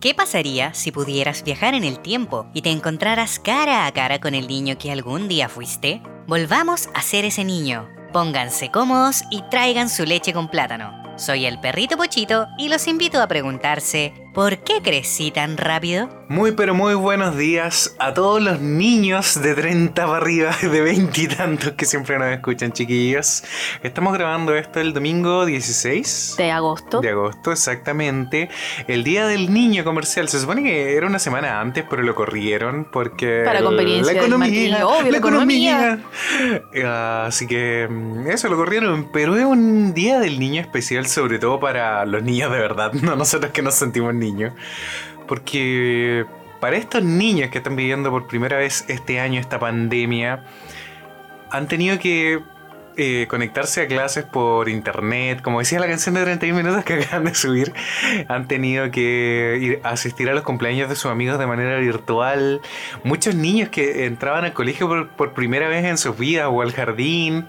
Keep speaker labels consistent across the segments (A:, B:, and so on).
A: ¿Qué pasaría si pudieras viajar en el tiempo y te encontraras cara a cara con el niño que algún día fuiste? Volvamos a ser ese niño. Pónganse cómodos y traigan su leche con plátano. Soy el perrito Pochito y los invito a preguntarse, ¿por qué crecí tan rápido?
B: Muy pero muy buenos días a todos los niños de 30 para arriba, de 20 y tantos que siempre nos escuchan, chiquillos. Estamos grabando esto el domingo 16
C: de agosto.
B: De agosto, exactamente. El día del niño comercial. Se supone que era una semana antes, pero lo corrieron porque.
C: Para conveniencia.
B: La economía.
C: Obvio, la, economía.
B: Ah, así que mm, eso lo corrieron. Pero es un día del niño especial, sobre todo para los niños de verdad, no nosotros que nos sentimos niños. Porque para estos niños que están viviendo por primera vez este año esta pandemia, han tenido que eh, conectarse a clases por internet, como decía la canción de 31 minutos que acaban de subir, han tenido que ir a asistir a los cumpleaños de sus amigos de manera virtual. Muchos niños que entraban al colegio por, por primera vez en sus vidas o al jardín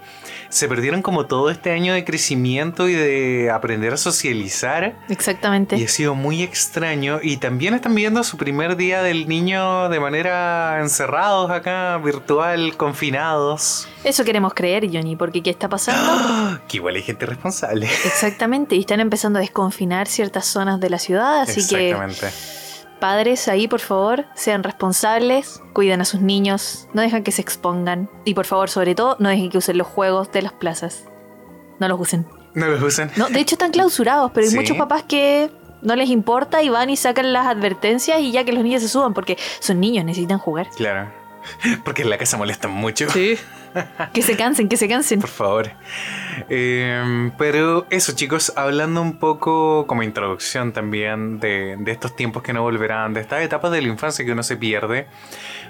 B: se perdieron como todo este año de crecimiento y de aprender a socializar.
C: Exactamente.
B: Y ha sido muy extraño. Y también están viviendo su primer día del niño de manera encerrados acá, virtual, confinados.
C: Eso queremos creer, Johnny, porque ¿qué está pasando?
B: que igual hay gente responsable.
C: Exactamente, y están empezando a desconfinar ciertas zonas de la ciudad, así Exactamente. que Padres ahí, por favor, sean responsables, cuiden a sus niños, no dejan que se expongan y por favor, sobre todo, no dejen que usen los juegos de las plazas. No los usen.
B: No los usen.
C: No, de hecho están clausurados, pero hay muchos papás que no les importa y van y sacan las advertencias y ya que los niños se suban porque son niños, necesitan jugar.
B: Claro. Porque en la casa molestan mucho.
C: Sí. que se cansen, que se cansen.
B: Por favor. Em, pero eso, chicos, hablando un poco como introducción también de, estos tiempos que no volverán, de estas etapas de la infancia que uno se pierde.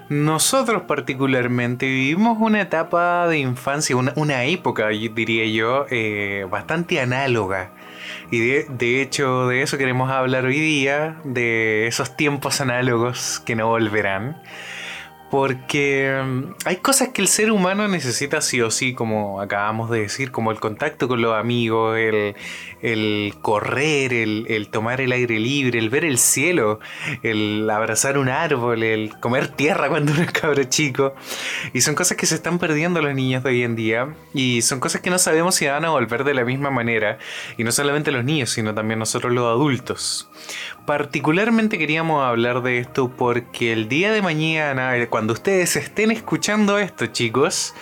B: Nosotros particularmente vivimos una etapa de infancia, una, época, diría yo, eh, bastante análoga. Y de, de, hecho de eso queremos hablar hoy día, de esos tiempos análogos que no volverán. Porque mm, hay cosas que el ser humano necesita sí o sí, como acabamos de decir, como el contacto con los amigos, el, el correr, el, tomar el aire libre, el ver el cielo, el abrazar un árbol, el comer tierra cuando uno es cabro chico. Y son cosas que se están perdiendo los niños de hoy en día. Y son cosas que no sabemos si van a volver de la misma manera. Y no solamente los niños, sino también nosotros los adultos. Particularmente queríamos hablar de esto porque el día de mañana, cuando ustedes estén escuchando esto, chicos,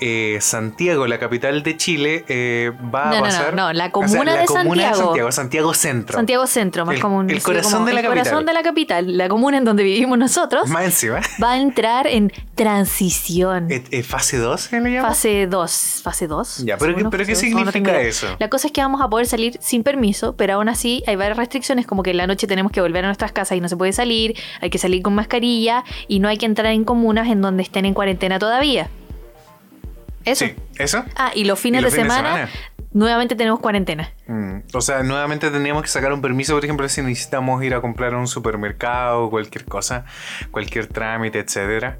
B: eh, Santiago, la capital de Chile, eh, va a pasar.
C: No, no, la comuna, de, Santiago.
B: Santiago. Centro.
C: Santiago Centro, más común.
B: El corazón de la
C: el corazón de la capital, la comuna en donde vivimos nosotros.
B: Más encima.
C: Va a entrar en transición.
B: ¿Eh, ¿Fase 2 se le llama?
C: Fase 2. Fase 2.
B: Ya, pero, ¿qué significa eso?
C: La cosa es que vamos a poder salir sin permiso, pero aún así hay varias restricciones, como que en la noche tenemos que volver a nuestras casas y no se puede salir, hay que salir con mascarilla y no hay que entrar en comunas en donde estén en cuarentena todavía. Eso.
B: Sí, eso.
C: Ah, y los fines, de, semana, nuevamente tenemos cuarentena.
B: Mm, o sea, nuevamente tendríamos que sacar un permiso, por ejemplo, si necesitamos ir a comprar a un supermercado, cualquier cosa, cualquier trámite, etcétera.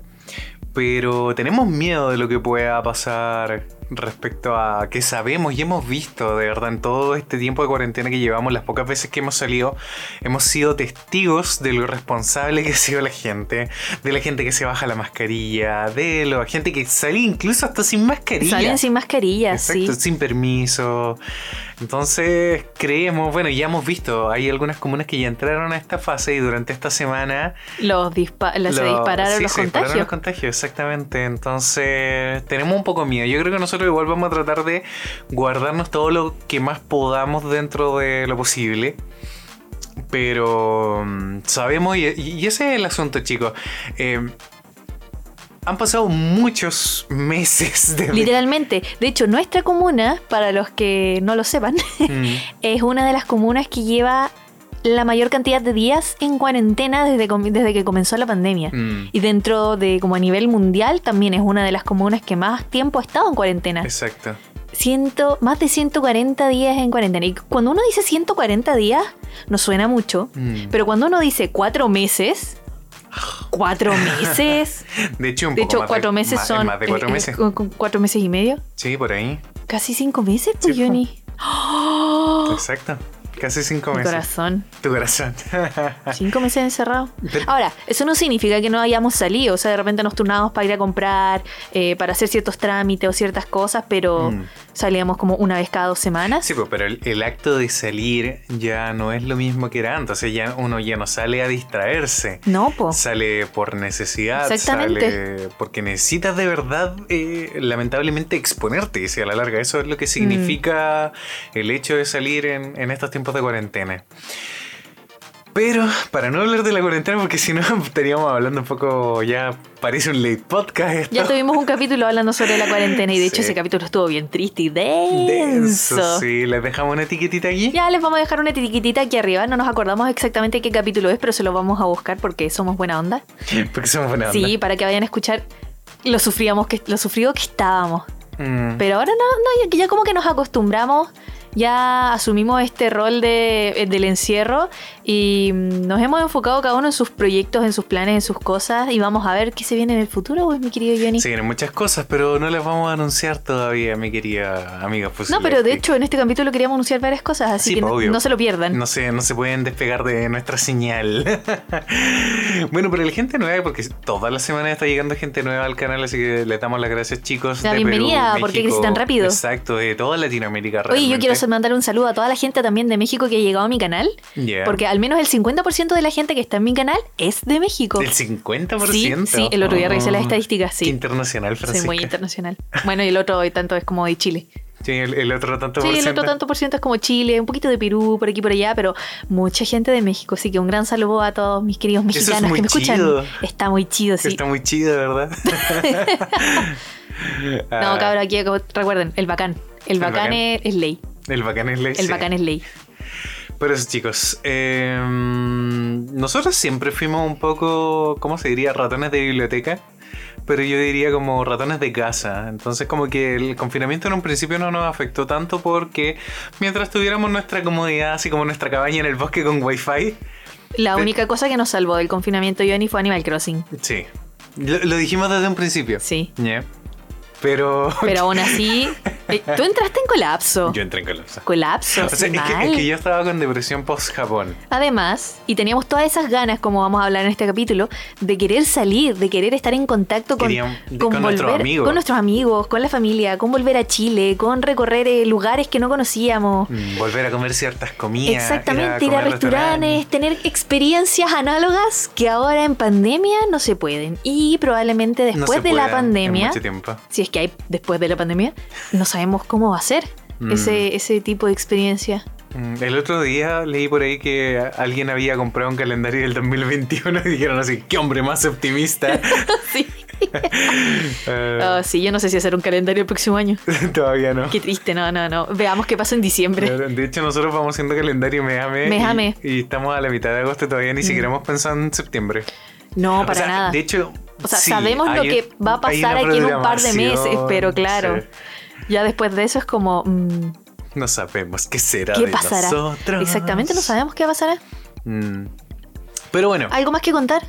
B: Pero tenemos miedo de lo que pueda pasar respecto a que sabemos y hemos visto, de verdad, en todo este tiempo de cuarentena que llevamos, las pocas veces que hemos salido, hemos sido testigos de lo responsable que ha sido la gente, de la gente que se baja la mascarilla, de la gente que sale incluso hasta sin mascarilla.
C: Salen sin mascarilla, sí.
B: Sin permiso. Entonces, creemos, bueno, ya hemos visto, hay algunas comunas que ya entraron a esta fase y durante esta semana...
C: Los se dispararon los
B: se
C: contagios.
B: Dispararon los contagios, exactamente. Entonces, tenemos un poco miedo. Yo creo que nosotros igual vamos a tratar de guardarnos todo lo que más podamos dentro de lo posible. Pero mm, sabemos, y, ese es el asunto, chicos. Eh, han pasado muchos meses
C: de... Literalmente. De hecho, nuestra comuna, para los que no lo sepan, mm. es una de las comunas que lleva la mayor cantidad de días en cuarentena desde, desde que comenzó la pandemia. Mm. Y dentro de, como a nivel mundial, también es una de las comunas que más tiempo ha estado en cuarentena.
B: Exacto.
C: Ciento, más de 140 días en cuarentena. Y cuando uno dice 140 días, no suena mucho. Mm. Pero cuando uno dice cuatro meses, ¿Cuatro meses?
B: de hecho, un
C: de hecho cuatro meses son.
B: Más de cuatro meses.
C: cuatro meses y medio.
B: Sí, por ahí.
C: Casi cinco meses, pues, Johnny.
B: Exacto. Casi cinco
C: Mi
B: meses.
C: corazón.
B: Tu corazón.
C: Cinco meses encerrado. Ahora, eso no significa que no hayamos salido. O sea, de repente nos turnábamos para ir a comprar, eh, para hacer ciertos trámites o ciertas cosas, pero
B: Mm.
C: Salíamos como una vez cada dos semanas.
B: Sí, pues, pero el, el acto de salir ya no es lo mismo que era antes. O sea, ya uno ya no sale a distraerse.
C: No, po.
B: Sale por necesidad,
C: Exactamente.
B: sale porque necesitas de verdad, eh, lamentablemente, exponerte. Y si a la larga eso es lo que significa
C: Mm.
B: el hecho de salir en, en estos tiempos de cuarentena. Pero, para no hablar de la cuarentena, porque si no estaríamos hablando un poco, ya parece un late podcast esto.
C: Ya tuvimos un capítulo hablando sobre la cuarentena y de hecho ese capítulo estuvo bien triste y denso.
B: Denso, sí. Les dejamos una etiquetita aquí.
C: Ya les vamos a dejar una etiquetita aquí arriba. No nos acordamos exactamente qué capítulo es, pero se lo vamos a buscar porque somos buena onda.
B: Porque somos buena onda.
C: Sí, para que vayan a escuchar lo sufríamos que lo sufrido que estábamos.
B: Mm.
C: Pero ahora no, no, ya, ya como que nos acostumbramos, ya asumimos este rol de, eh, del encierro y nos hemos enfocado cada uno en sus proyectos, en sus planes, en sus cosas y vamos a ver qué se viene en el futuro, pues, mi querido Johnny.
B: Se vienen muchas cosas, pero no las vamos a anunciar todavía, mi querida amiga.
C: No, pero de hecho en este capítulo queríamos anunciar varias cosas, así
B: Sí,
C: que no, se lo pierdan.
B: No se, no se pueden despegar de nuestra señal. bueno, pero la gente nueva, porque todas las semanas está llegando gente nueva al canal, así que le damos las gracias, chicos.
C: La
B: de
C: bienvenida,
B: Perú,
C: ¿por qué
B: México,
C: crecí tan rápido?
B: Exacto, de toda Latinoamérica.
C: Oye, yo
B: realmente.
C: quiero mandar un saludo a toda la gente también de México que ha llegado a mi canal,
B: Ya.
C: porque al menos el 50% de la gente que está en mi canal es de México.
B: ¿Del 50%?
C: Sí, sí, el otro día revisé las
B: Oh,
C: estadísticas,
B: Qué
C: sí.
B: internacional, Francisca.
C: muy internacional. Bueno, y el otro tanto es como de Chile.
B: Sí, el, el otro tanto
C: Sí,
B: por
C: el otro
B: ciento.
C: tanto por ciento es como Chile, un poquito de Perú, por aquí por allá, pero mucha gente de México. Así que un gran saludo a todos mis queridos
B: es
C: mexicanos que me escuchan.
B: chido.
C: Está muy chido, sí.
B: Está muy chido, ¿verdad?
C: No,
B: Ah,
C: cabrón, aquí recuerden, el bacán. El
B: El
C: bacán,
B: bacán.
C: Es, es ley.
B: El bacán es ley.
C: El
B: sí.
C: bacán es ley.
B: Pero eso, chicos, eh, nosotros siempre fuimos un poco, ¿cómo se diría? Ratones de biblioteca. Pero yo diría como ratones de casa. Entonces como que el confinamiento en un principio no nos afectó tanto porque mientras tuviéramos nuestra comodidad, así como nuestra cabaña en el bosque con wifi,
C: La única cosa que nos salvó del confinamiento, Johnny, fue Animal Crossing.
B: sí. Lo, lo dijimos desde un principio.
C: Sí.
B: Pero
C: Pero aún así, eh, tú entraste en colapso.
B: yo entré en colapso.
C: Colapso,
B: O sea,
C: sí,
B: es que, es que yo estaba con depresión post-Japón.
C: Además, y teníamos todas esas ganas, como vamos a hablar en este capítulo, de querer salir, de querer estar en contacto con,
B: con nuestros amigos.
C: con nuestros amigos, con la familia, con volver a Chile, con recorrer eh, lugares que no conocíamos.
B: Mm, Volver a comer ciertas comidas.
C: Exactamente, ir a restaurantes, tener experiencias análogas que ahora en pandemia no se pueden. Y probablemente después de la pandemia, si es que hay después de la pandemia, no sabemos cómo va a ser
B: Mm.
C: ese, ese tipo de experiencia.
B: Mm, El otro día leí por ahí que alguien había comprado un calendario del 2021 y dijeron así, qué hombre más optimista.
C: sí.
B: Eh,
C: Ah, sí, yo no sé si hacer un calendario el próximo año.
B: todavía no.
C: Qué triste, no, no, no. Veamos qué pasa en diciembre.
B: De hecho, nosotros vamos haciendo calendario Méjame.
C: Méjame.
B: Y, y estamos a la mitad de agosto todavía ni siquiera hemos pensado en septiembre.
C: No,
B: O
C: para
B: sea,
C: nada.
B: De hecho,
C: O sea,
B: sí,
C: sabemos lo que va a pasar aquí en un par de meses, pero claro.
B: sí.
C: Ya después de eso es como, mm,
B: No sabemos qué será
C: ¿qué
B: de
C: pasará?
B: nosotros.
C: Exactamente, no sabemos qué pasará.
B: Mm. Pero bueno,
C: ¿Algo más que contar?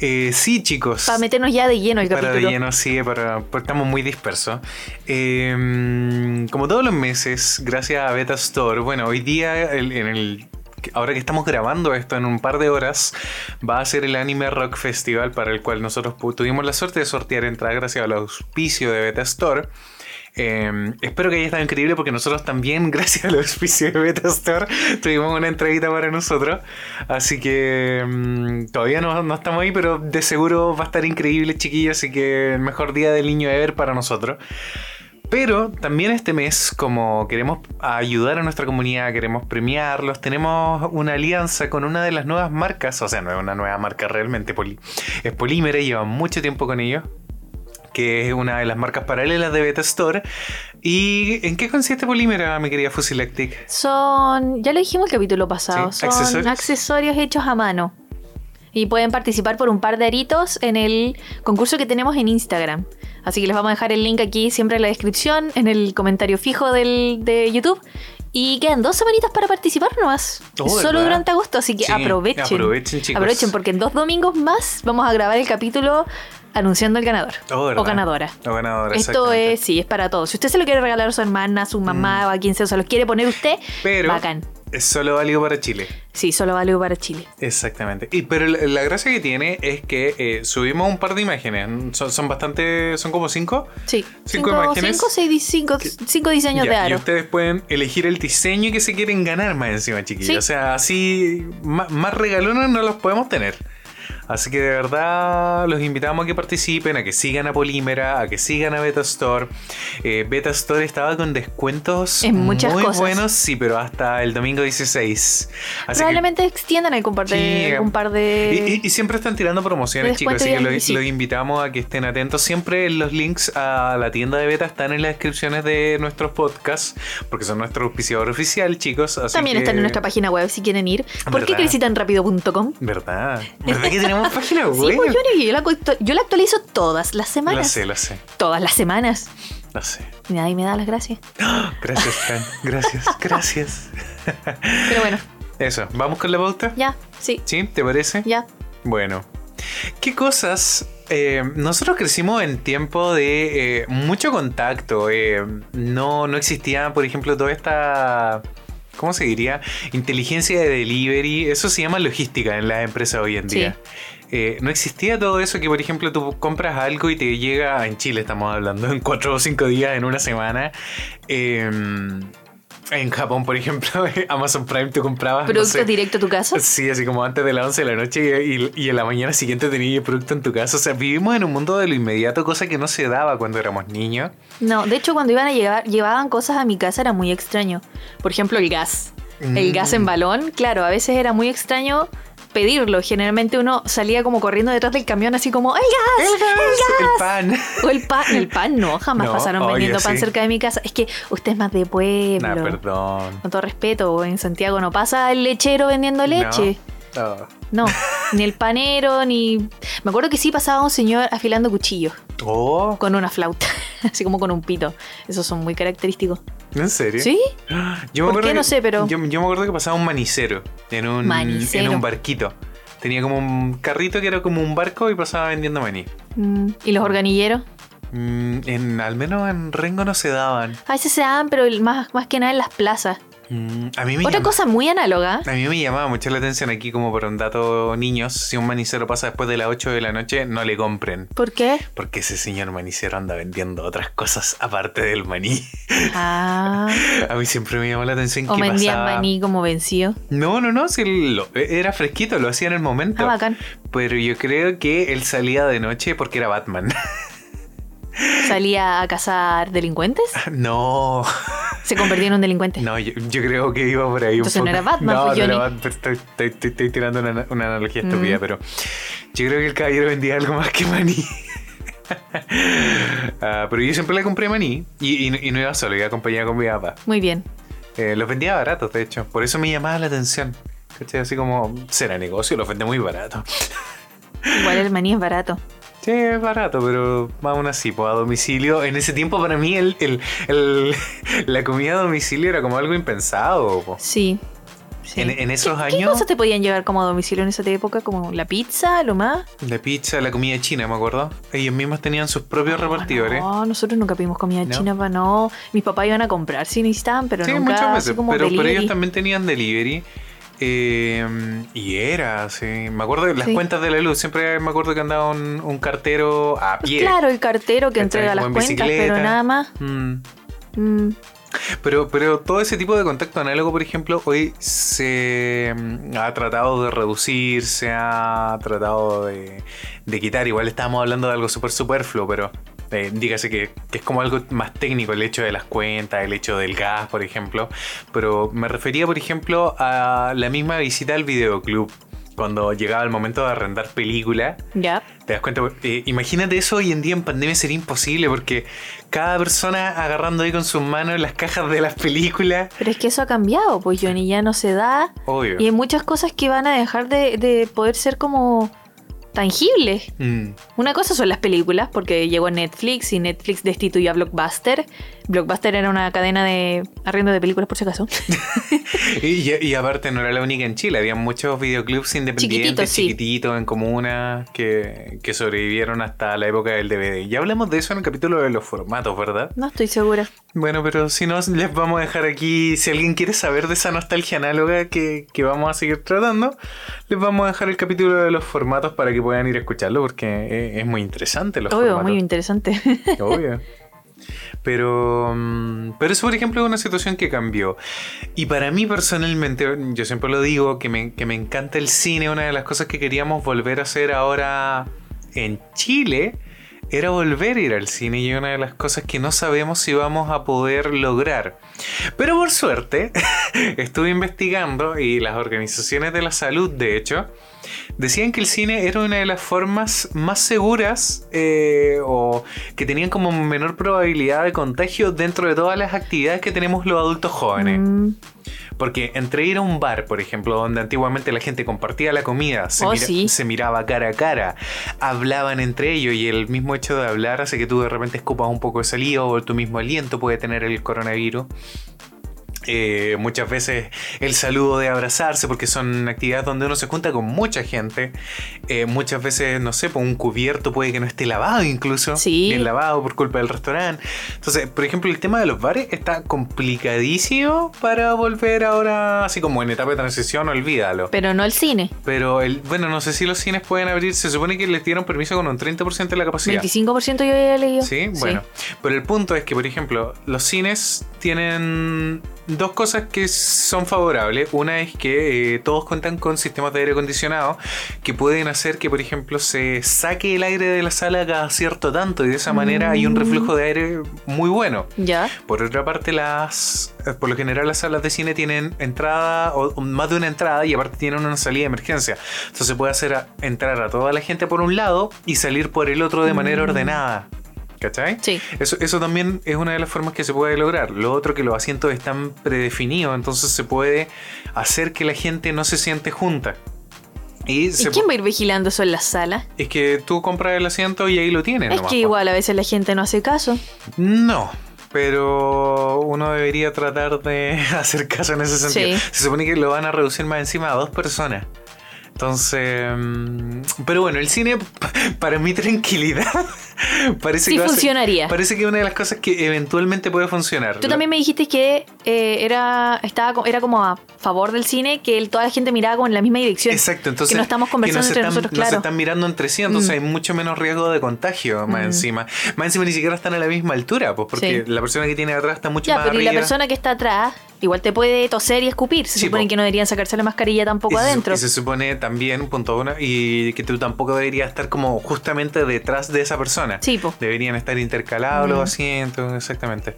B: eh, sí, chicos.
C: Para meternos ya de lleno el
B: Para de
C: capítulo.
B: lleno, sí, para, porque estamos muy dispersos. Eh, como todos los meses, gracias a Beta Store, bueno, hoy día, el- en el, ahora que estamos grabando esto en un par de horas, va a ser el Anime Rock Festival para el cual nosotros tuvimos la suerte de sortear entradas gracias al auspicio de Beta Store. Eh, espero que haya estado increíble porque nosotros también, gracias al auspicio de Beta Store, tuvimos una entradita para nosotros. Así que mm, todavía no, no estamos ahí, pero de seguro va a estar increíble, chiquillos. Así que el mejor día del niño de ver para nosotros. Pero también este mes, como queremos ayudar a nuestra comunidad, queremos premiarlos, tenemos una alianza con una de las nuevas marcas, o sea, no es una nueva marca realmente, Poli- es Polímera, lleva mucho tiempo con ellos, que es una de las marcas paralelas de Beta Store. ¿Y en qué consiste Polímera, mi querida Fusilactic?
C: Son, ya lo dijimos el capítulo pasado,
B: Sí,
C: son
B: accesorios.
C: accesorios. hechos a mano. Y pueden participar por un par de aritos en el concurso que tenemos en Instagram. Así que les vamos a dejar el link aquí siempre en la descripción, en el comentario fijo del, de YouTube. Y quedan dos semanitas para participar nomás.
B: Oh,
C: Solo
B: ¿verdad?
C: durante agosto, así que
B: Sí,
C: aprovechen.
B: aprovechen, chicos.
C: Aprovechen porque en dos domingos más vamos a grabar el capítulo anunciando el ganador.
B: Oh,
C: o ganadora.
B: O ganadora,
C: Esto es, sí, es para todos. Si usted se lo quiere regalar a su hermana, a su mamá o a quien sea, o se lo quiere poner usted,
B: Pero,
C: bacán.
B: Es solo válido para Chile.
C: Sí, solo válido para Chile.
B: Exactamente. Y, pero la, la gracia que tiene es que eh, subimos un par de imágenes. Son, son bastante. Son como cinco.
C: Sí.
B: Cinco imágenes.
C: Cinco, seis, di- cinco, cinco diseños
B: Ya,
C: de
B: y
C: aro.
B: ustedes pueden elegir el diseño que se quieren ganar más encima, chiquillos.
C: Sí.
B: O sea, así. Más, más regalones no los podemos tener. Así que de verdad los invitamos a que participen, a que sigan a Polímera, a que sigan a Beta Store. Eh, Beta Store estaba con descuentos
C: En muchas
B: muy
C: cosas.
B: buenos, sí, pero hasta el domingo 16. Así que-
C: Probablemente extiendan el par de,
B: Sí.
C: un par de.
B: y, y- y siempre están tirando promociones, chicos, así que los,
C: sí.
B: los invitamos a que estén atentos. Siempre los links a la tienda de beta están en las descripciones de nuestros podcasts, porque son nuestro auspiciador oficial, chicos. así
C: También
B: que-
C: están en nuestra página web si quieren ir. ¿Por qué crecitanrapido.com?
B: ¿Verdad? ¿Verdad que tenemos página
C: Sí,
B: web?
C: pues yo la, yo la actualizo todas las semanas.
B: sé, lo sé,
C: Todas las semanas.
B: lo sé.
C: Y nadie me da las gracias.
B: Gracias, Fran. Gracias, gracias.
C: Pero bueno,
B: Eso, ¿vamos con la pauta?
C: ya, sí,
B: ¿Sí? ¿Te parece?
C: ya.
B: Bueno, ¿qué cosas? eh, nosotros crecimos en tiempo de eh, mucho contacto. eh, no, no existía, por ejemplo, toda esta. ¿Cómo se diría? Inteligencia de delivery. Eso se llama logística en las empresas hoy en
C: Sí.
B: día. Eh, no existía todo eso que, por ejemplo, tú compras algo y te llega, en Chile estamos hablando, en cuatro o cinco días, en una semana. Eh, en Japón, por ejemplo, Amazon Prime tú comprabas... no
C: Producto
B: sé,
C: directo a tu casa.
B: Sí, así como antes de las 11 de la noche y, y en la mañana siguiente tenías el producto en tu casa. O sea, vivimos en un mundo de lo inmediato, cosa que no se daba cuando éramos niños.
C: No, de hecho cuando iban a llevar, llevaban cosas a mi casa era muy extraño. Por ejemplo, el gas. El
B: Mm.
C: gas en balón, claro, a veces era muy extraño pedirlo. Generalmente uno salía como corriendo detrás del camión así como ¡El gas! ¡El gas!
B: El pan.
C: O el pan, el pan no, jamás
B: No,
C: pasaron vendiendo pan
B: sí.
C: cerca de mi casa. Es que usted es más de pueblo.
B: Nah, perdón.
C: Con todo respeto, en Santiago no pasa el lechero vendiendo leche.
B: No.
C: No, ni el panero, ni... Me acuerdo que sí pasaba un señor afilando cuchillos
B: Oh,
C: con una flauta, así como con un pito. Esos son muy característicos.
B: ¿en serio?
C: ¿Sí?
B: Yo me
C: ¿Por qué?
B: acuerdo
C: No sé, pero-
B: Yo, yo me acuerdo que pasaba un manicero en un,
C: Manicero.
B: en un barquito. Tenía como un carrito que era como un barco y pasaba vendiendo maní.
C: Mm, ¿Y los organilleros?
B: Mm, en, al menos en Rengo no se daban.
C: A veces se dan, pero más, más que nada en las plazas.
B: Mm, a mí me
C: Otra
B: llama-
C: cosa muy análoga.
B: A mí me llamaba mucho la atención aquí como por un dato niños, si un manicero pasa después de las 8 de la noche, no le compren.
C: ¿Por qué?
B: Porque ese señor manicero anda vendiendo otras cosas aparte del maní.
C: Ah,
B: A mí siempre me llamó la atención
C: o
B: que
C: vendían
B: pasaba...
C: maní como vencido.
B: No, no, no, si lo- era fresquito, lo hacía en el momento.
C: Ah, bacán.
B: Pero yo creo que él salía de noche porque era Batman.
C: Salía a cazar delincuentes.
B: no,
C: Se convertía en un delincuente.
B: no, yo, yo creo que iba por ahí
C: Entonces
B: un
C: no
B: poco.
C: era Batman,
B: no,
C: pues,
B: no era. Batman, estoy, estoy- estoy- estoy tirando una, una analogía estúpida,
C: Mm.
B: pero yo creo que el caballero vendía algo más que maní. Ah, pero yo siempre le compré maní y, y- y no iba solo, iba acompañado con mi papá.
C: Muy bien.
B: Eh, los vendía baratos, de hecho. Por eso me llamaba la atención. ¿Cachai? Así como, será negocio, los vende muy barato.
C: Igual el maní es barato.
B: Sí, es barato, pero aún así, pues a domicilio. En ese tiempo para mí el, el- el- la comida a domicilio era como algo impensado. po.
C: Sí. sí.
B: En, en esos
C: ¿Qué
B: años,
C: cosas te podían llevar como a domicilio en esa época? Como la pizza, lo más.
B: la pizza, la comida china, me acuerdo. Ellos mismos tenían sus propios repartidores.
C: No, nosotros nunca pedimos comida
B: ¿No?
C: china para no. Mis papás iban a comprar si necesitaban, pero
B: sí,
C: nunca
B: muchas
C: así
B: veces.
C: como
B: Pero, pero ellos también tenían delivery. Eh, y era, sí. Me acuerdo de las
C: Sí.
B: cuentas de la luz. Siempre me acuerdo que andaba un, un cartero a pie.
C: Claro, el cartero que entrega las cuentas,
B: bicicleta.
C: pero nada más.
B: Mm.
C: Mm,
B: Pero, pero todo ese tipo de contacto análogo, por ejemplo, hoy se mm, ha tratado de reducir, se ha tratado de, de quitar. Igual estábamos hablando de algo súper superfluo, pero eh, dígase que, que es como algo más técnico, el hecho de las cuentas, el hecho del gas, por ejemplo. Pero me refería, por ejemplo, a la misma visita al videoclub. Cuando llegaba el momento de arrendar película,
C: ya.
B: ¿Te das cuenta? Eh, imagínate eso hoy en día en pandemia sería imposible porque cada persona agarrando ahí con sus manos las cajas de las películas.
C: Pero es que eso ha cambiado, pues Johnny ya no se da.
B: Obvio.
C: Y hay muchas cosas que van a dejar de, de poder ser como tangibles.
B: Mm,
C: Una cosa son las películas, porque llegó Netflix y Netflix destituyó a Blockbuster, Blockbuster era una cadena de arriendo de películas, por si acaso.
B: y, y, aparte no era la única en Chile, había muchos videoclubs independientes, chiquititos, en comunas, que, que, sobrevivieron hasta la época del DVD. Ya hablamos de eso en el capítulo de los formatos, ¿verdad?
C: No estoy segura.
B: Bueno, pero si no, les vamos a dejar aquí, si alguien quiere saber de esa nostalgia análoga que, que vamos a seguir tratando, les vamos a dejar el capítulo de los formatos para que puedan ir a escucharlo, porque es, muy interesante los
C: Obvio, muy interesante.
B: Obvio. Pero, mm, pero eso, por ejemplo, es una situación que cambió. Y para mí personalmente, yo siempre lo digo, que me, que me encanta el cine. Una de las cosas que queríamos volver a hacer ahora en Chile era volver a ir al cine y una de las cosas que no sabemos si vamos a poder lograr. Pero por suerte, estuve investigando y las organizaciones de la salud, de hecho, decían que el cine era una de las formas más seguras eh, o que tenían como menor probabilidad de contagio dentro de todas las actividades que tenemos los adultos jóvenes. Mm. Porque entre ir a un bar, por ejemplo, donde antiguamente la gente compartía la comida, se,
C: oh,
B: se, miraba cara a cara, hablaban entre ellos y el mismo hecho de hablar hace que tú de repente escupas un poco de saliva o tu mismo aliento puede tener el coronavirus. Eh, muchas veces el saludo de abrazarse, porque son actividades donde uno se junta con mucha gente. Eh, muchas veces, no sé, por pues un cubierto puede que no esté lavado incluso. Bien lavado por culpa del restaurante. Entonces, por ejemplo, el tema de los bares está complicadísimo para volver ahora, así como en etapa de transición, olvídalo.
C: Pero no el cine.
B: Pero, el, bueno, no sé si los cines pueden abrir. Se supone que les dieron permiso con un 30% de la capacidad.
C: 25% yo había leído.
B: Sí, bueno. Pero el punto es que, por ejemplo, los cines tienen dos cosas que son favorables. Una es que eh, todos cuentan con sistemas de aire acondicionado que pueden hacer que, por ejemplo, se saque el aire de la sala cada cierto tanto y de esa manera hay un reflujo de aire muy bueno.
C: Ya.
B: Por otra parte, las eh, por lo general las salas de cine tienen entrada o más de una entrada y aparte tienen una salida de emergencia. Entonces se puede hacer entrar a toda la gente por un lado y salir por el otro de manera mm. ordenada. ¿Cachai?
C: Sí.
B: Eso, eso también es una de las formas que se puede lograr. Lo otro que los asientos están predefinidos, entonces se puede hacer que la gente no se siente junta.
C: ¿Y, quién va a ir vigilando eso en la sala?
B: Es que tú compras el asiento y ahí lo tienes.
C: Es que igual a veces la gente no hace caso.
B: No, pero uno debería tratar de hacer caso en ese sentido. Se supone que lo van a reducir más encima a dos personas. Entonces, mm, pero bueno, el cine, para mi tranquilidad, parece
C: que funcionaría.
B: parece que es una de las cosas que eventualmente puede funcionar.
C: Tú también me dijiste que eh, era, estaba, era como a favor del cine, que toda la gente miraba como en la misma dirección.
B: Exacto, entonces.
C: Que no estamos conversando entre nosotros, claro.
B: No se están mirando entre sí, entonces mm. hay mucho menos riesgo de contagio más mm. encima. Más encima ni siquiera están a la misma altura, pues porque la persona que tiene atrás está mucho
C: ya,
B: más
C: pero
B: y
C: la persona que está atrás igual te puede toser y escupir. Se supone que no deberían sacarse la mascarilla tampoco adentro.
B: y se supone también, punto uno, y que tú tampoco deberías estar como justamente detrás de esa persona.
C: Sí, po.
B: Deberían estar intercalados los asientos, exactamente.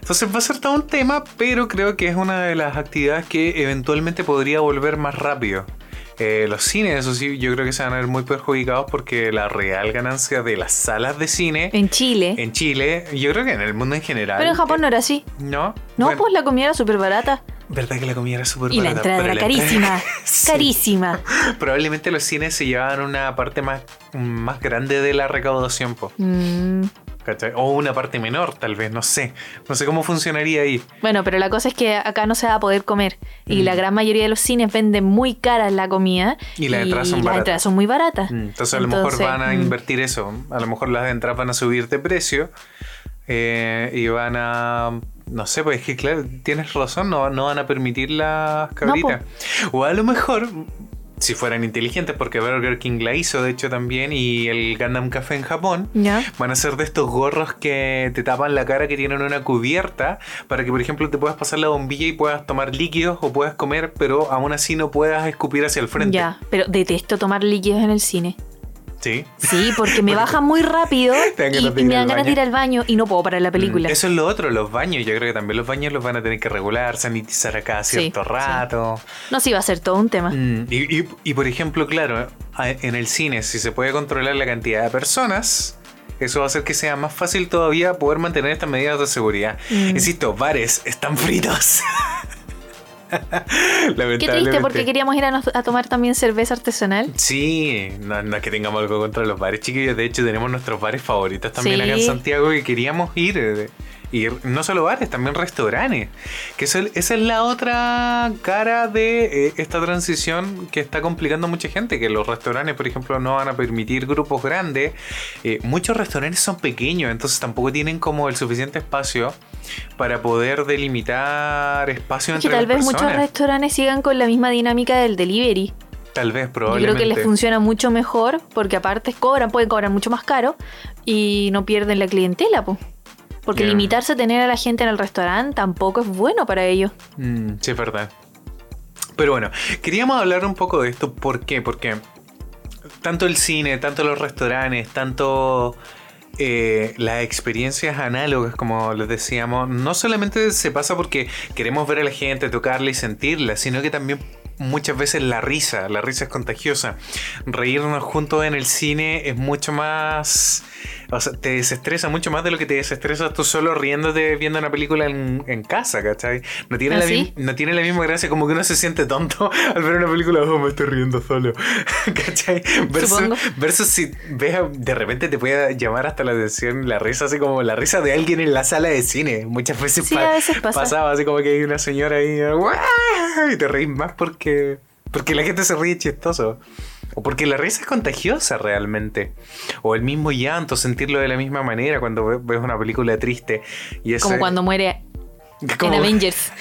B: Entonces va a ser todo un tema, pero creo que es una de las actividades que eventualmente podría volver más rápido. Eh, los cines, eso sí, yo creo que se van a ver muy perjudicados porque la real ganancia de las salas de cine.
C: En Chile.
B: En Chile, yo creo que en el mundo en general.
C: Pero en Japón no era así.
B: No.
C: No, pues la comida era súper barata.
B: ¿Verdad que la comida era súper barata?
C: Y la entrada era carísima. Carísima.
B: Probablemente los cines se llevaban una parte más, más grande de la recaudación, po. Mm. O una parte menor, tal vez, no sé. No sé cómo funcionaría ahí.
C: Bueno, pero la cosa es que acá no se va a poder comer. Y la mm. gran mayoría de los cines venden muy cara la comida.
B: Y las entradas son
C: baratas. entradas son muy baratas.
B: Mm, entonces a lo mejor van a invertir eso. A lo mejor las entradas van a subir de precio. Eh, y van a no sé, pues es que claro, tienes razón, no, no van a permitir las cabritas. o a lo mejor si fueran inteligentes, porque Burger King la hizo, de hecho, también, y el Gundam Café en Japón, van a ser de estos gorros que te tapan la cara, que tienen una cubierta, para que, por ejemplo, te puedas pasar la bombilla y puedas tomar líquidos o puedas comer, pero aún así no puedas escupir hacia el frente.
C: Ya, pero detesto tomar líquidos en el cine.
B: Sí.
C: Sí, porque me baja muy rápido y, me dan ganas de ir al baño y no puedo parar la película.
B: Mm, eso es lo otro, los baños. Yo creo que también los baños los van a tener que regular, sanitizar acá cierto rato.
C: No, sí, va a ser todo un tema.
B: Mm, y, por ejemplo, claro, en el cine, si se puede controlar la cantidad de personas, eso va a hacer que sea más fácil todavía poder mantener estas medidas de seguridad. Mm. Insisto, bares están fritos.
C: Qué triste porque queríamos ir a, tomar también cerveza artesanal.
B: Sí, no, es que tengamos algo contra los bares chiquillos. De hecho, tenemos nuestros bares favoritos también acá en Santiago que queríamos ir. Y no solo bares, también restaurantes. Que esa es la otra cara de eh, esta transición que está complicando a mucha gente. Que los restaurantes, por ejemplo, no van a permitir grupos grandes. Eh, muchos restaurantes son pequeños, entonces tampoco tienen como el suficiente espacio para poder delimitar espacio entre
C: que tal vez muchos restaurantes sigan con la misma dinámica del delivery.
B: Tal vez, probablemente.
C: Yo creo que les funciona mucho mejor porque aparte cobran, pueden cobrar mucho más caro y no pierden la clientela, pues. Porque limitarse a tener a la gente en el restaurante tampoco es bueno para ellos.
B: Mm, sí, es verdad. Pero bueno, queríamos hablar un poco de esto. ¿Por qué? Porque tanto el cine, tanto los restaurantes, tanto eh, las experiencias análogas, como les decíamos, no solamente se pasa porque queremos ver a la gente, tocarla y sentirla, sino que también muchas veces la risa, la risa es contagiosa. Reírnos juntos en el cine es mucho más o sea, te desestresa mucho más de lo que te desestresa tú solo riéndote viendo una película en, casa, ¿cachai? No tiene, ¿Ah, la no tiene la misma gracia como que uno se siente tonto al ver una película, oh, me estoy riendo solo, ¿cachai? Versus, si ves, de repente te puede llamar hasta la atención la risa, así como la risa de alguien en la sala de cine. Muchas veces, pasaba así como que hay una señora ahí, y te reís más porque, porque la gente se ríe chistoso. O porque la risa es contagiosa realmente. O el mismo llanto, sentirlo de la misma manera cuando ves una película triste. Y
C: Como cuando muere en Avengers.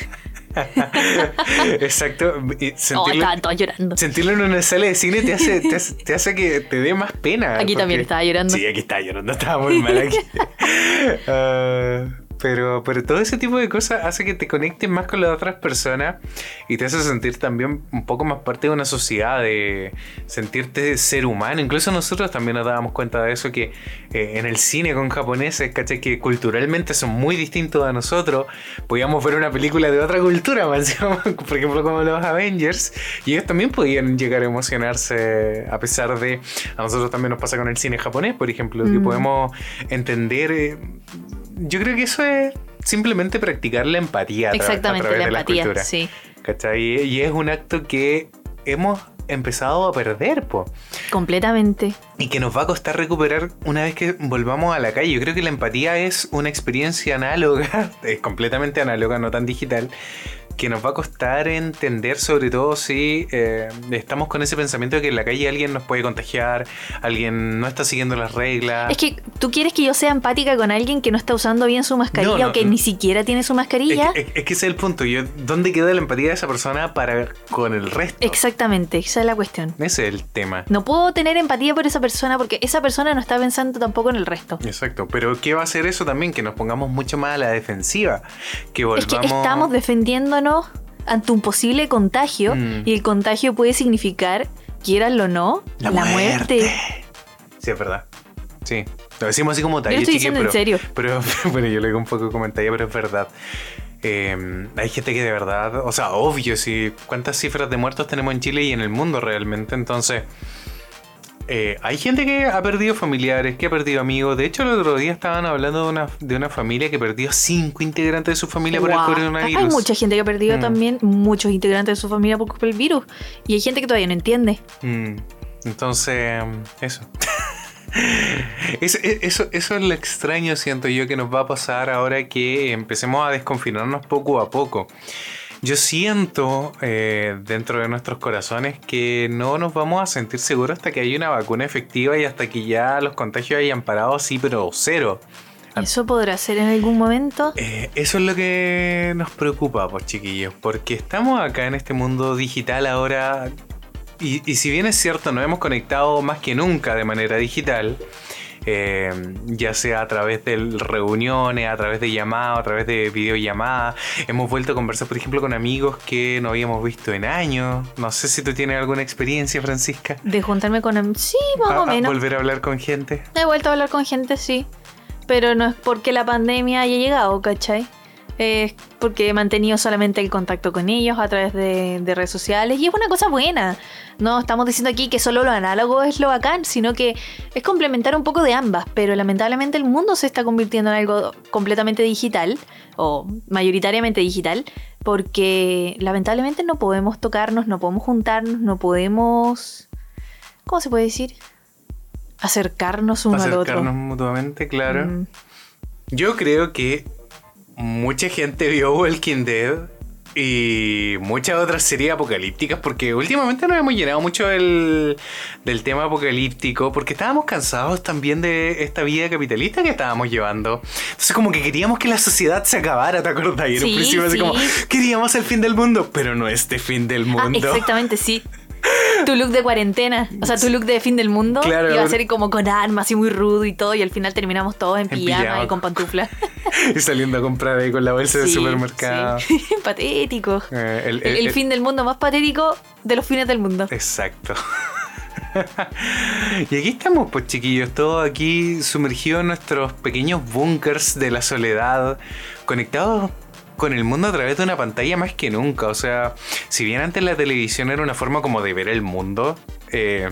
B: Exacto.
C: sentirlo, oh, llorando.
B: sentirlo en una sala de cine te hace, te hace, que te dé más pena.
C: Aquí también estaba llorando.
B: Sí, aquí estaba llorando, estaba muy mal aquí. Ah, pero, pero todo ese tipo de cosas hace que te conectes más con las otras personas y te hace sentir también un poco más parte de una sociedad, de sentirte ser humano. Incluso nosotros también nos dábamos cuenta de eso, que eh, en el cine con japoneses, ¿cachai? Que culturalmente son muy distintos a nosotros. Podíamos ver una película de otra cultura, por ejemplo como los Avengers, y ellos también podían llegar a emocionarse a pesar de... A nosotros también nos pasa con el cine japonés, por ejemplo, que mm. podemos entender... Eh, yo creo que eso es simplemente practicar la empatía.
C: Exactamente, la, empatía, sí.
B: ¿Cachai? Y es un acto que hemos empezado a perder, po.
C: Completamente.
B: Y que nos va a costar recuperar una vez que volvamos a la calle. Yo creo que la empatía es una experiencia análoga, es completamente análoga, no tan digital, que nos va a costar entender, sobre todo si eh, estamos con ese pensamiento de que en la calle alguien nos puede contagiar, alguien no está siguiendo las reglas.
C: Es que tú quieres que yo sea empática con alguien que no está usando bien su mascarilla o que ni siquiera tiene su mascarilla.
B: Es que, ese es el punto. Yo, ¿Dónde queda la empatía de esa persona para con el resto?
C: Exactamente, esa es la cuestión.
B: Ese es el tema.
C: No puedo tener empatía por esa persona porque esa persona no está pensando tampoco en el resto.
B: Exacto, pero ¿qué va a hacer eso también? Que nos pongamos mucho más a la defensiva. Que volvamos... Es que
C: estamos ante un posible contagio mm. y el contagio puede significar, quieranlo o no, la, muerte.
B: Sí, es verdad. Sí. Lo decimos así como talla,
C: estoy diciendo
B: pero,
C: en serio.
B: Pero, bueno, yo le digo un poco como talla, pero es verdad. Em, hay gente que de verdad, o sea, obvio, si cuántas cifras de muertos tenemos en Chile y en el mundo realmente, entonces eh, hay gente que ha perdido familiares, que ha perdido amigos. De hecho, el otro día estaban hablando de una, de una familia que perdió cinco integrantes de su familia por el coronavirus.
C: Hay mucha gente que ha perdido mm. también muchos integrantes de su familia por el virus. Y hay gente que todavía no entiende.
B: Mm. Entonces, eso. eso, eso, eso es lo extraño, siento yo, que nos va a pasar ahora que empecemos a desconfinarnos poco a poco. Yo siento eh, dentro de nuestros corazones que no nos vamos a sentir seguros hasta que haya una vacuna efectiva y hasta que ya los contagios hayan parado así, pero cero.
C: ¿Eso podrá ser en algún momento?
B: Eh, eso es lo que nos preocupa, pues chiquillos, porque estamos acá en este mundo digital ahora y, y si bien es cierto, nos hemos conectado más que nunca de manera digital, eh, ya sea a través de reuniones, a través de llamadas, a través de videollamadas. Hemos vuelto a conversar, por ejemplo, con amigos que no habíamos visto en años. No sé si tú tienes alguna experiencia, Francisca.
C: De juntarme con... Sí, más o menos.
B: ¿Volver a hablar con gente?
C: He vuelto a hablar con gente, sí. Pero no es porque la pandemia haya llegado, ¿cachai? Es porque he mantenido solamente el contacto con ellos a través de, redes sociales y es una cosa buena. No estamos diciendo aquí que solo lo análogo es lo bacán, sino que es complementar un poco de ambas, pero lamentablemente el mundo se está convirtiendo en algo completamente digital o mayoritariamente digital porque lamentablemente no podemos tocarnos, no podemos juntarnos, no podemos... ¿Cómo se puede decir? Acercarnos uno al otro.
B: Acercarnos mutuamente, claro. Mm. Yo creo que mucha gente vio Walking Dead y muchas otras series apocalípticas, porque últimamente nos hemos llenado mucho del, del, tema apocalíptico, porque estábamos cansados también de esta vida capitalista que estábamos llevando. Entonces, como que queríamos que la sociedad se acabara, ¿te acuerdas? Y en un principio, así como, queríamos el fin del mundo, pero no este fin del ah, mundo.
C: exactamente, sí tu look de cuarentena, o sea, tu look de fin del mundo. Claro. Iba a ser como con armas y muy rudo y todo, y al final terminamos todos en, pijama, y con pantuflas.
B: y saliendo a comprar ahí con la bolsa del supermercado. Sí.
C: patético. Eh, el, fin del mundo más patético de los fines del mundo.
B: Exacto. y aquí estamos, pues chiquillos, todos aquí sumergidos en nuestros pequeños bunkers de la soledad, conectados con el mundo a través de una pantalla más que nunca. O sea, si bien antes la televisión era una forma como de ver el mundo, eh,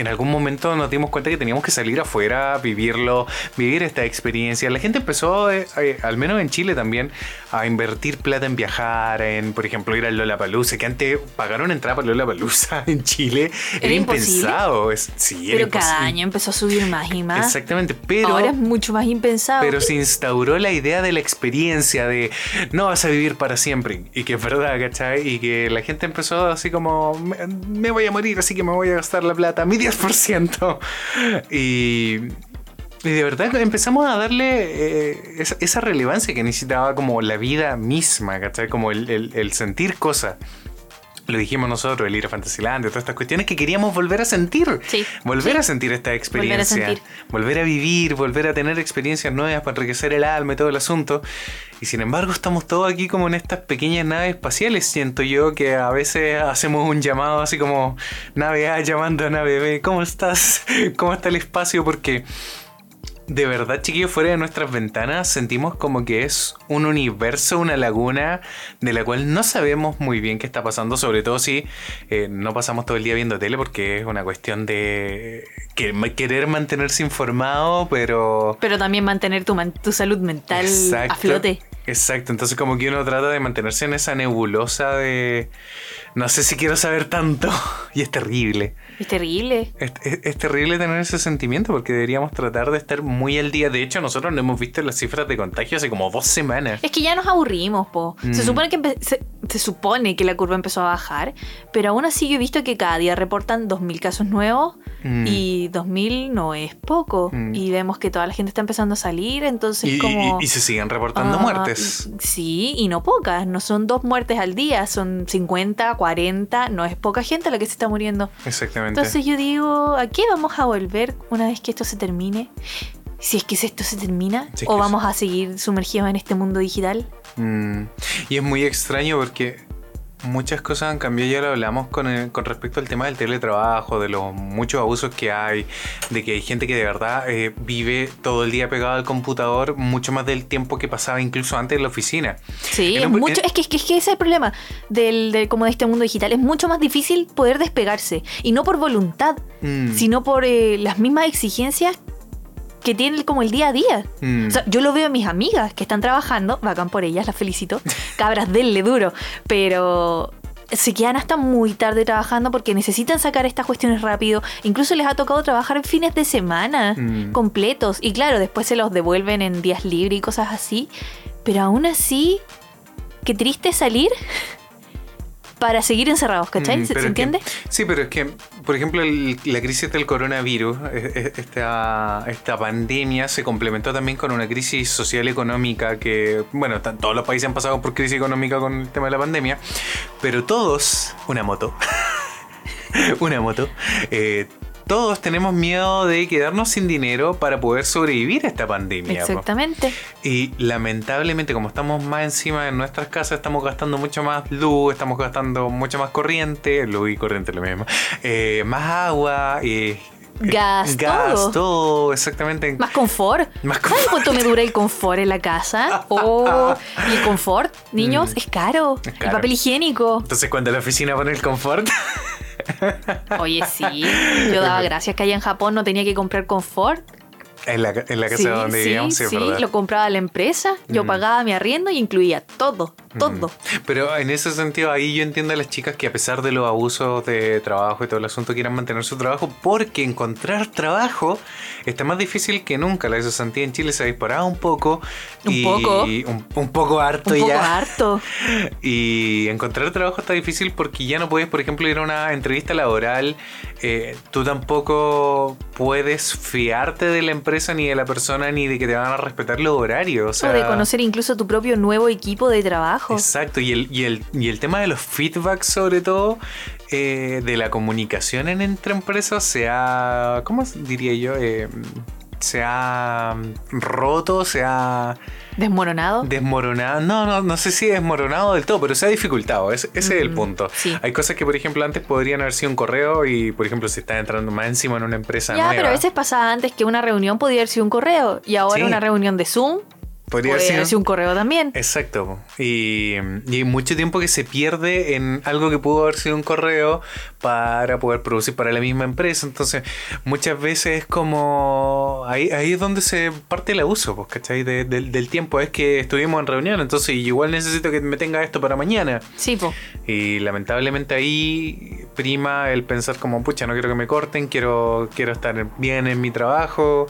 B: en algún momento nos dimos cuenta que teníamos que salir afuera, vivirlo, vivir esta experiencia. La gente empezó, eh, eh, al menos en Chile también, a invertir plata en viajar, en, por ejemplo, ir al Lollapalooza, que antes pagaron entrada para Lollapalooza en Chile. Era, impensado.
C: sí, pero cada año empezó a subir más y más.
B: Exactamente, pero...
C: Ahora es mucho más impensado.
B: Pero se instauró la idea de la experiencia, de no vas a vivir para siempre. Y que es verdad, ¿cachai? Y que la gente empezó así como, me, voy a morir, así que me voy a gastar la plata. Mi 10%. Y, de verdad empezamos a darle eh, esa, relevancia que necesitaba como la vida misma, ¿cachai? Como el, sentir cosas lo dijimos nosotros, el ir a Fantasyland, todas estas cuestiones que queríamos volver a sentir. volver a sentir esta experiencia. Volver a, vivir, volver a tener experiencias nuevas para enriquecer el alma y todo el asunto. Y sin embargo estamos todos aquí como en estas pequeñas naves espaciales. Siento yo que a veces hacemos un llamado así como nave A llamando a nave B. ¿Cómo estás? ¿Cómo está el espacio? Porque de verdad, chiquillos, fuera de nuestras ventanas sentimos como que es un universo, una laguna de la cual no sabemos muy bien qué está pasando, sobre todo si eh, no pasamos todo el día viendo tele porque es una cuestión de querer mantenerse informado, pero...
C: Pero también mantener tu, tu salud mental a flote.
B: Exacto, entonces como que uno trata de mantenerse en esa nebulosa de no sé si quiero saber tanto. Y es terrible.
C: Es terrible.
B: Es, terrible tener ese sentimiento porque deberíamos tratar de estar muy al día. De hecho, nosotros no hemos visto las cifras de contagio hace como dos semanas.
C: Es que ya nos aburrimos, po. Se, mm. supone que se, supone que la curva empezó a bajar, pero aún así yo he visto que cada día reportan 2.000 casos nuevos mm. y 2.000 no es poco. Mm. Y vemos que toda la gente está empezando a salir, entonces
B: y,
C: como...
B: Y, se siguen reportando ah, muertes.
C: Sí, y no pocas. No son dos muertes al día, son 50, 40, no es poca gente la que se está muriendo.
B: Exactamente.
C: Entonces yo digo, ¿a qué vamos a volver una vez que esto se termine? Si es que esto se termina, o vamos a seguir sumergidos en este mundo digital.
B: Mm, y es muy extraño porque muchas cosas han cambiado, ya lo hablamos con, con respecto al tema del teletrabajo, de los muchos abusos que hay, de que hay gente que de verdad eh, vive todo el día pegado al computador mucho más del tiempo que pasaba incluso antes en la oficina.
C: Sí, es, mucho, es, que, es, que, ese es el problema del, como de este mundo digital, es mucho más difícil poder despegarse, y no por voluntad, mm. sino por eh, las mismas exigencias que tienen como el día a día. Mm. O sea, yo lo veo a mis amigas que están trabajando, bacán por ellas, las felicito. Cabras, denle duro. Pero se quedan hasta muy tarde trabajando porque necesitan sacar estas cuestiones rápido. Incluso les ha tocado trabajar en fines de semana mm. completos. Y claro, después se los devuelven en días libres y cosas así. Pero aún así, qué triste salir para seguir encerrados, ¿cachai? Mm, ¿Se, entiende?
B: sí, pero es que, por ejemplo, la crisis del coronavirus, e, e, esta, esta pandemia se complementó también con una crisis social económica que, bueno, todos los países han pasado por crisis económica con el tema de la pandemia, pero todos, una moto, una moto, eh, todos tenemos miedo de quedarnos sin dinero para poder sobrevivir a esta pandemia.
C: Exactamente.
B: Y lamentablemente, como estamos más encima de nuestras casas, estamos gastando mucho más luz, estamos gastando mucho más corriente, luz y corriente lo mismo, eh, más agua y...
C: Gas, gas
B: todo. exactamente.
C: Más confort. Más ¿Sabes cuánto me dura el confort en la casa? Oh, y el confort, niños, mm. es, caro. es, caro. El papel higiénico.
B: Entonces, cuando la oficina pone el confort.
C: Oye, sí. Yo daba gracias que allá en Japón no tenía que comprar confort.
B: En la, en la casa
C: Sí,
B: donde vivíamos, sí,
C: sí, lo compraba la empresa, yo
B: Mm.
C: pagaba mi arriendo y incluía todo, todo.
B: Mm. Pero en ese sentido, ahí yo entiendo a las chicas que a pesar de los abusos de trabajo y todo el asunto, quieran mantener su trabajo, porque encontrar trabajo está más difícil que nunca. La cesantía en Chile se ha disparado un poco.
C: Un
B: y
C: poco.
B: Un, un poco harto
C: Un poco
B: ya.
C: harto.
B: Y encontrar trabajo está difícil porque ya no puedes, por ejemplo, ir a una entrevista laboral. Eh, tú tampoco puedes fiarte de la empresa ni de la persona ni de que te van a respetar los horarios. O, sea,
C: o de conocer incluso tu propio nuevo equipo de trabajo.
B: Exacto, y el, y el, y el tema de los feedbacks sobre todo, eh, de la comunicación en, entre empresas se ha, ¿cómo diría yo? Eh, se ha roto, se ha
C: Desmoronado.
B: desmoronado. No, no, no sé si desmoronado del todo, pero se ha dificultado. Ese, ese es el
C: Mm,
B: punto.
C: sí.
B: Hay cosas que, por ejemplo, antes podrían haber sido un correo y, por ejemplo, si estás entrando más encima en una empresa
C: Ya,
B: nueva.
C: pero a veces pasaba antes que una reunión podía haber sido un correo y ahora
B: Sí.
C: una reunión de Zoom
B: podría
C: haber sido un correo también.
B: Exacto. Y, y mucho tiempo que se pierde en algo que pudo haber sido un correo para poder producir para la misma empresa. Entonces, muchas veces es como. Ahí, ahí es donde se parte el abuso, pues, ¿cachai? De- del- del tiempo. Es que estuvimos en reunión, entonces igual necesito que me tenga esto para mañana.
C: Sí, po.
B: Y lamentablemente ahí prima el pensar como, pucha, no quiero que me corten, quiero, quiero estar bien en mi trabajo.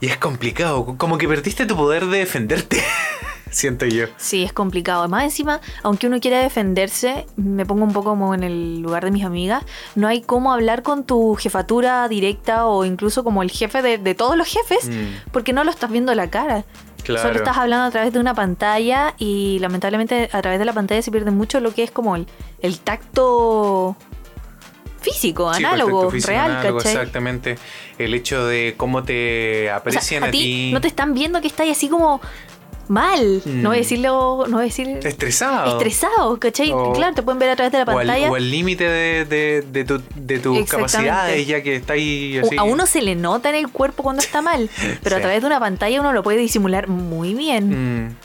B: Y es complicado, como que perdiste tu poder de defenderte, siento yo.
C: Sí, es complicado. Además, encima, aunque uno quiera defenderse, me pongo un poco como en el lugar de mis amigas, no hay cómo hablar con tu jefatura directa o incluso como el jefe de, de todos los jefes,
B: Mm,
C: porque no lo estás viendo la cara.
B: claro.
C: Solo estás hablando a través de una pantalla y lamentablemente a través de la pantalla se pierde mucho lo que es como el, el tacto físico,
B: Sí,
C: análogo,
B: físico,
C: real,
B: análogo,
C: ¿cachai?
B: Exactamente. El hecho de cómo te
C: O sea,
B: aprecian
C: a ti no te están viendo que estás así como mal.
B: Mm.
C: No voy a decirlo, no voy a decir
B: Estresado.
C: estresado, ¿cachai?
B: O-
C: claro, te pueden ver a través de la pantalla.
B: o al límite de, de, de, tu- de tus capacidades, ya que está ahí así.
C: A uno se le nota en el cuerpo cuando está mal, pero a través de una pantalla uno lo puede disimular muy bien.
B: Mm.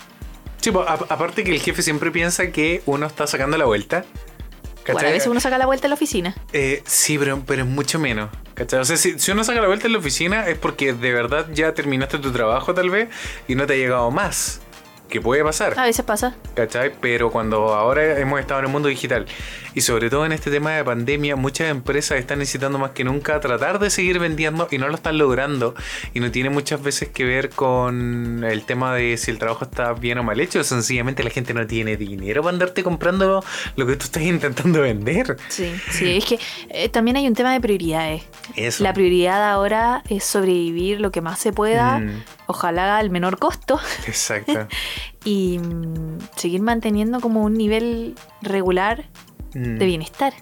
B: Sí, pues, aparte que el jefe siempre piensa que uno está sacando la vuelta.
C: Bueno, a veces uno saca la vuelta en la oficina.
B: Eh, sí, pero, pero es mucho menos. ¿cachai? O sea, si, si uno saca la vuelta en la oficina es porque de verdad ya terminaste tu trabajo tal vez y no te ha llegado más. Que puede pasar.
C: A veces pasa.
B: ¿Cachai? Pero cuando ahora hemos estado en el mundo digital y sobre todo en este tema de pandemia, muchas empresas están necesitando más que nunca tratar de seguir vendiendo y no lo están logrando. Y no tiene muchas veces que ver con el tema de si el trabajo está bien o mal hecho. Sencillamente la gente no tiene dinero para andarte comprando lo que tú estás intentando vender.
C: Sí, sí, es que eh, también hay un tema de prioridades.
B: Eso.
C: La prioridad ahora es sobrevivir lo que más se pueda,
B: Mm.
C: ojalá al menor costo,
B: Exacto.
C: y mm, seguir manteniendo como un nivel regular
B: Mm.
C: de bienestar,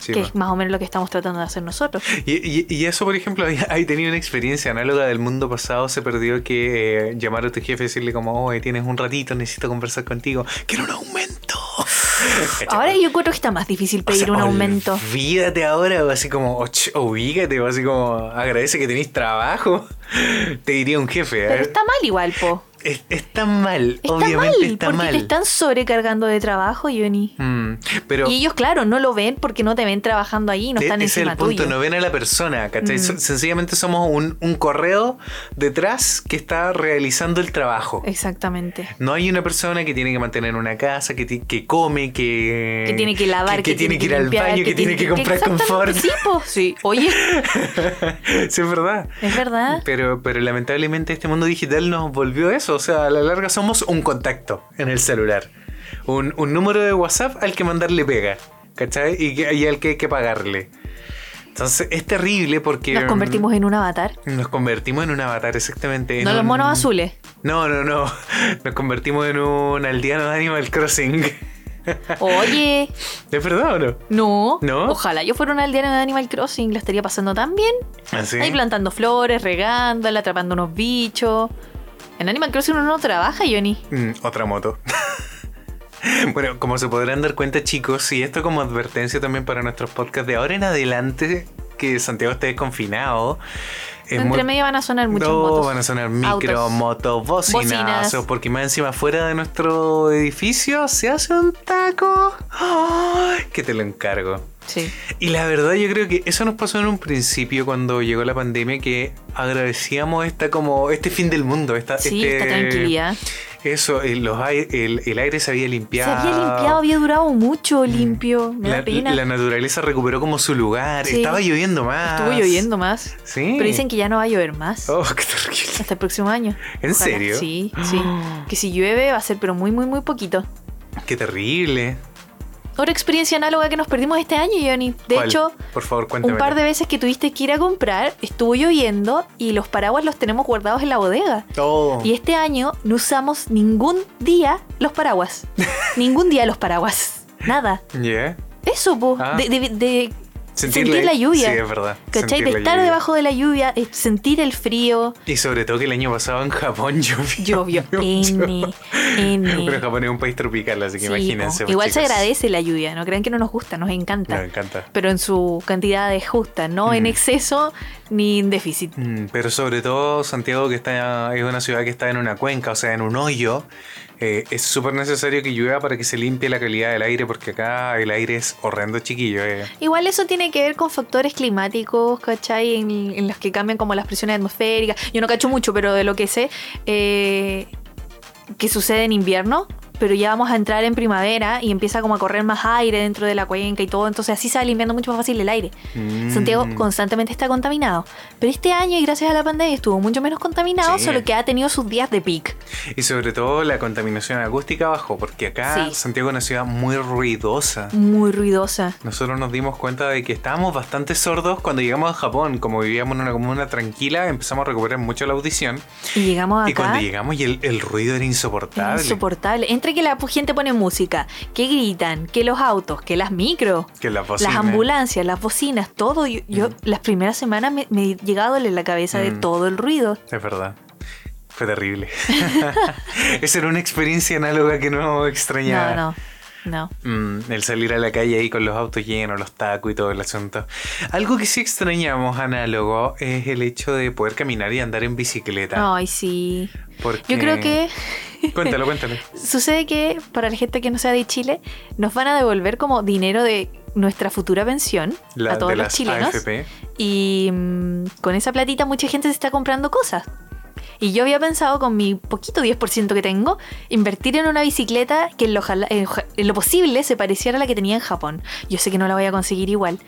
B: Sí,
C: que es más o menos lo que estamos tratando de hacer nosotros.
B: Y, y- y eso, por ejemplo, hay tenido una experiencia análoga del mundo pasado. Se perdió que eh, llamar a tu jefe y decirle como, oye, tienes un ratito, necesito conversar contigo. Quiero un aumento.
C: Ahora yo creo que está más difícil
B: O
C: pedir
B: sea,
C: un aumento.
B: Olvídate ahora, o así como, "Och, ubícate, o así como, agradece que tenés trabajo. Te diría un jefe.
C: Pero
B: ¿eh?
C: está mal igual, po.
B: Es- está mal,
C: Está
B: obviamente
C: mal,
B: está
C: porque
B: mal.
C: te están sobrecargando de trabajo, Johnny.
B: Mm, pero
C: Y ellos, claro, no lo ven porque no te ven trabajando ahí, no
B: E-
C: están
B: ese es el punto,
C: tuyo.
B: no ven a la persona, ¿cachai?
C: Mm.
B: Sencillamente somos un, un correo detrás que está realizando el trabajo.
C: Exactamente.
B: No hay una persona que tiene que mantener una casa, que, que come, que...
C: Que tiene que lavar,
B: que, que tiene que ir al
C: limpiar,
B: baño, que, tiene que comprar confort.
C: Sí, po, sí. Oye,
B: sí, es verdad.
C: es verdad.
B: Pero, pero lamentablemente este mundo digital nos volvió eso. O sea, a la larga somos un contacto en el celular. Un, un número de WhatsApp al que mandarle pega. ¿Cachai? Y, al que hay que pagarle. Entonces es terrible porque...
C: Nos convertimos en un avatar.
B: Nos convertimos en un avatar, exactamente. en
C: No los
B: un-
C: monos azules.
B: No, no, no. Nos convertimos en un aldeano de Animal Crossing.
C: Oye,
B: ¿Es verdad o no?
C: no.
B: ¿No?
C: Ojalá yo fuera un aldeano de Animal Crossing, la estaría pasando tan bien.
B: Así.
C: Ahí plantando flores, regándola, atrapando unos bichos. En Animal Crossing uno no trabaja, Johnny.
B: Mm, otra moto. bueno, como se podrán dar cuenta, chicos, y esto como advertencia también para nuestros podcasts de ahora en adelante, que Santiago esté desconfinado. es
C: Entre medio van a sonar muchas
B: no,
C: motos.
B: van a sonar micro,
C: autos.
B: motos,
C: Bocinas.
B: bocinazos, porque más encima fuera de nuestro edificio se hace un taco. ¡Ay! que te lo encargo.
C: Sí.
B: Y la verdad yo creo que eso nos pasó en un principio cuando llegó la pandemia que agradecíamos esta como este fin del mundo, esta,
C: Sí,
B: este-
C: esta tranquilidad.
B: Eso, el, los ai- el, el aire se había
C: Se
B: limpiado.
C: había limpiado, había durado mucho limpio. Me da
B: La,
C: pena.
B: la naturaleza recuperó como su lugar.
C: Sí.
B: Estaba lloviendo más.
C: Estuvo lloviendo más.
B: Sí.
C: Pero dicen que ya no va a llover más.
B: Oh, qué terrible.
C: Hasta el próximo año.
B: ¿En
C: Ojalá.
B: serio?
C: Sí, sí. Que si llueve va a ser pero muy, muy, muy poquito.
B: Qué terrible.
C: Otra experiencia análoga que nos perdimos este año, Johnny. De
B: ¿Cuál?
C: hecho,
B: por favor, cuéntame.
C: un par de veces que tuviste que ir a comprar, estuvo lloviendo y los paraguas los tenemos guardados en la bodega.
B: Oh.
C: Y este año no usamos ningún día los paraguas. ningún día los paraguas. Nada.
B: Yeah.
C: Eso, po.
B: Ah.
C: De, de- de
B: Sentir,
C: Sentir la lluvia.
B: Sí, es verdad.
C: ¿Cachai? De estar
B: lluvia.
C: debajo de la lluvia, eh, sentir el frío.
B: Y sobre todo que el año pasado en Japón llovió.
C: Llovió. N, N.
B: Pero Japón es un país tropical, así que
C: Sí,
B: imagínense. pues,
C: Igual se agradece la lluvia, no crean que no nos gusta, nos encanta.
B: Me encanta.
C: Pero en su cantidad es justa, no en
B: Mm.
C: exceso ni en déficit.
B: Mm, Pero sobre todo Santiago, que está es una ciudad que está en una cuenca, o sea, en un hoyo. Eh, es súper necesario que llueva para que se limpie la calidad del aire, porque acá el aire es horrendo, chiquillo. eh.
C: Igual eso tiene que ver con factores climáticos, ¿cachai? En, en los que cambian como las presiones atmosféricas. Yo no cacho mucho, pero de lo que sé, eh, que sucede en invierno, pero ya vamos a entrar en primavera y empieza como a correr más aire dentro de la cuenca y todo, entonces así se va limpiando mucho más fácil el aire.
B: Mm.
C: Santiago constantemente está contaminado, pero este año y gracias a la pandemia estuvo mucho menos contaminado,
B: Sí.
C: solo que ha tenido sus días de pic.
B: Y sobre todo la contaminación acústica bajó, porque acá
C: Sí.
B: Santiago es una ciudad muy ruidosa.
C: Muy ruidosa.
B: Nosotros nos dimos cuenta de que estábamos bastante sordos cuando llegamos a Japón. Como vivíamos en una comuna tranquila, empezamos a recuperar mucho la audición.
C: Y llegamos
B: Y cuando llegamos y el, el ruido era insoportable.
C: Insoportable. Entre que la gente pone música, que gritan, que los autos, que las micros,
B: que las
C: ambulancias, las bocinas, todo. Yo, yo las primeras semanas me, me llegaba a doler la cabeza de
B: Mm.
C: todo el ruido.
B: Es verdad. Fue terrible. Esa era una experiencia análoga que no extrañaba.
C: No, no, no.
B: Mm, el salir a la calle ahí con los autos llenos, los tacos y todo el asunto. Algo que sí extrañamos análogo es el hecho de poder caminar y andar en bicicleta.
C: Ay, sí.
B: Porque...
C: Yo creo que
B: Cuéntalo, cuéntalo.
C: sucede que para la gente que no sea de Chile, nos van a devolver como dinero de nuestra futura pensión
B: La,
C: a todos los chilenos.
B: AFP.
C: Y mm, con esa platita mucha gente se está comprando cosas. Y yo había pensado con mi poquito 10% que tengo, invertir en una bicicleta que en lo, en posible se pareciera a la que tenía en Japón. Yo sé que no la voy a conseguir igual,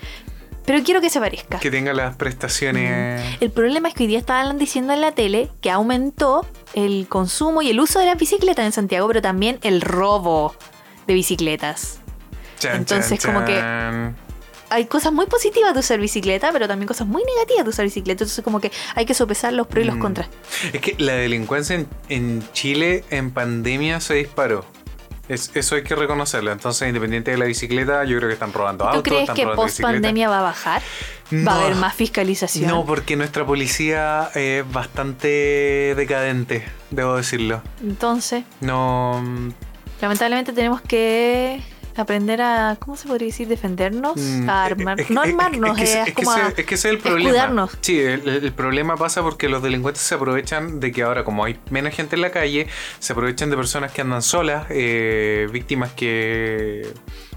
C: pero quiero que se parezca.
B: Que tenga las prestaciones.
C: El problema es que hoy día estaban diciendo en la tele que aumentó el consumo y el uso de las bicicletas en Santiago, pero también el robo de bicicletas.
B: Chan,
C: entonces,
B: chan,
C: como que-. Hay cosas muy positivas de usar bicicleta, pero también cosas muy negativas de usar bicicleta. Entonces, como que hay que sopesar los pros y los
B: Mm.
C: contras.
B: Es que la delincuencia en, en Chile en pandemia se disparó. Es- eso hay que reconocerlo. Entonces, independiente de la bicicleta, yo creo que están robando
C: ¿Tú
B: autos,
C: crees
B: están
C: que post pandemia va a bajar?
B: No.
C: ¿Va a haber más fiscalización?
B: No, porque nuestra policía es bastante decadente, debo decirlo.
C: Entonces,
B: No. mm,
C: lamentablemente tenemos que aprender a, ¿cómo se podría decir? Defendernos,
B: mm,
C: a armar.
B: es que-
C: no
B: es que-
C: armarnos,
B: es,
C: es,
B: es que
C: como
B: ese,
C: a-
B: es que ese es el problema.
C: escudarnos.
B: Sí, el, el problema pasa porque los delincuentes se aprovechan de que ahora, como hay menos gente en la calle, se aprovechan de personas que andan solas, eh, víctimas que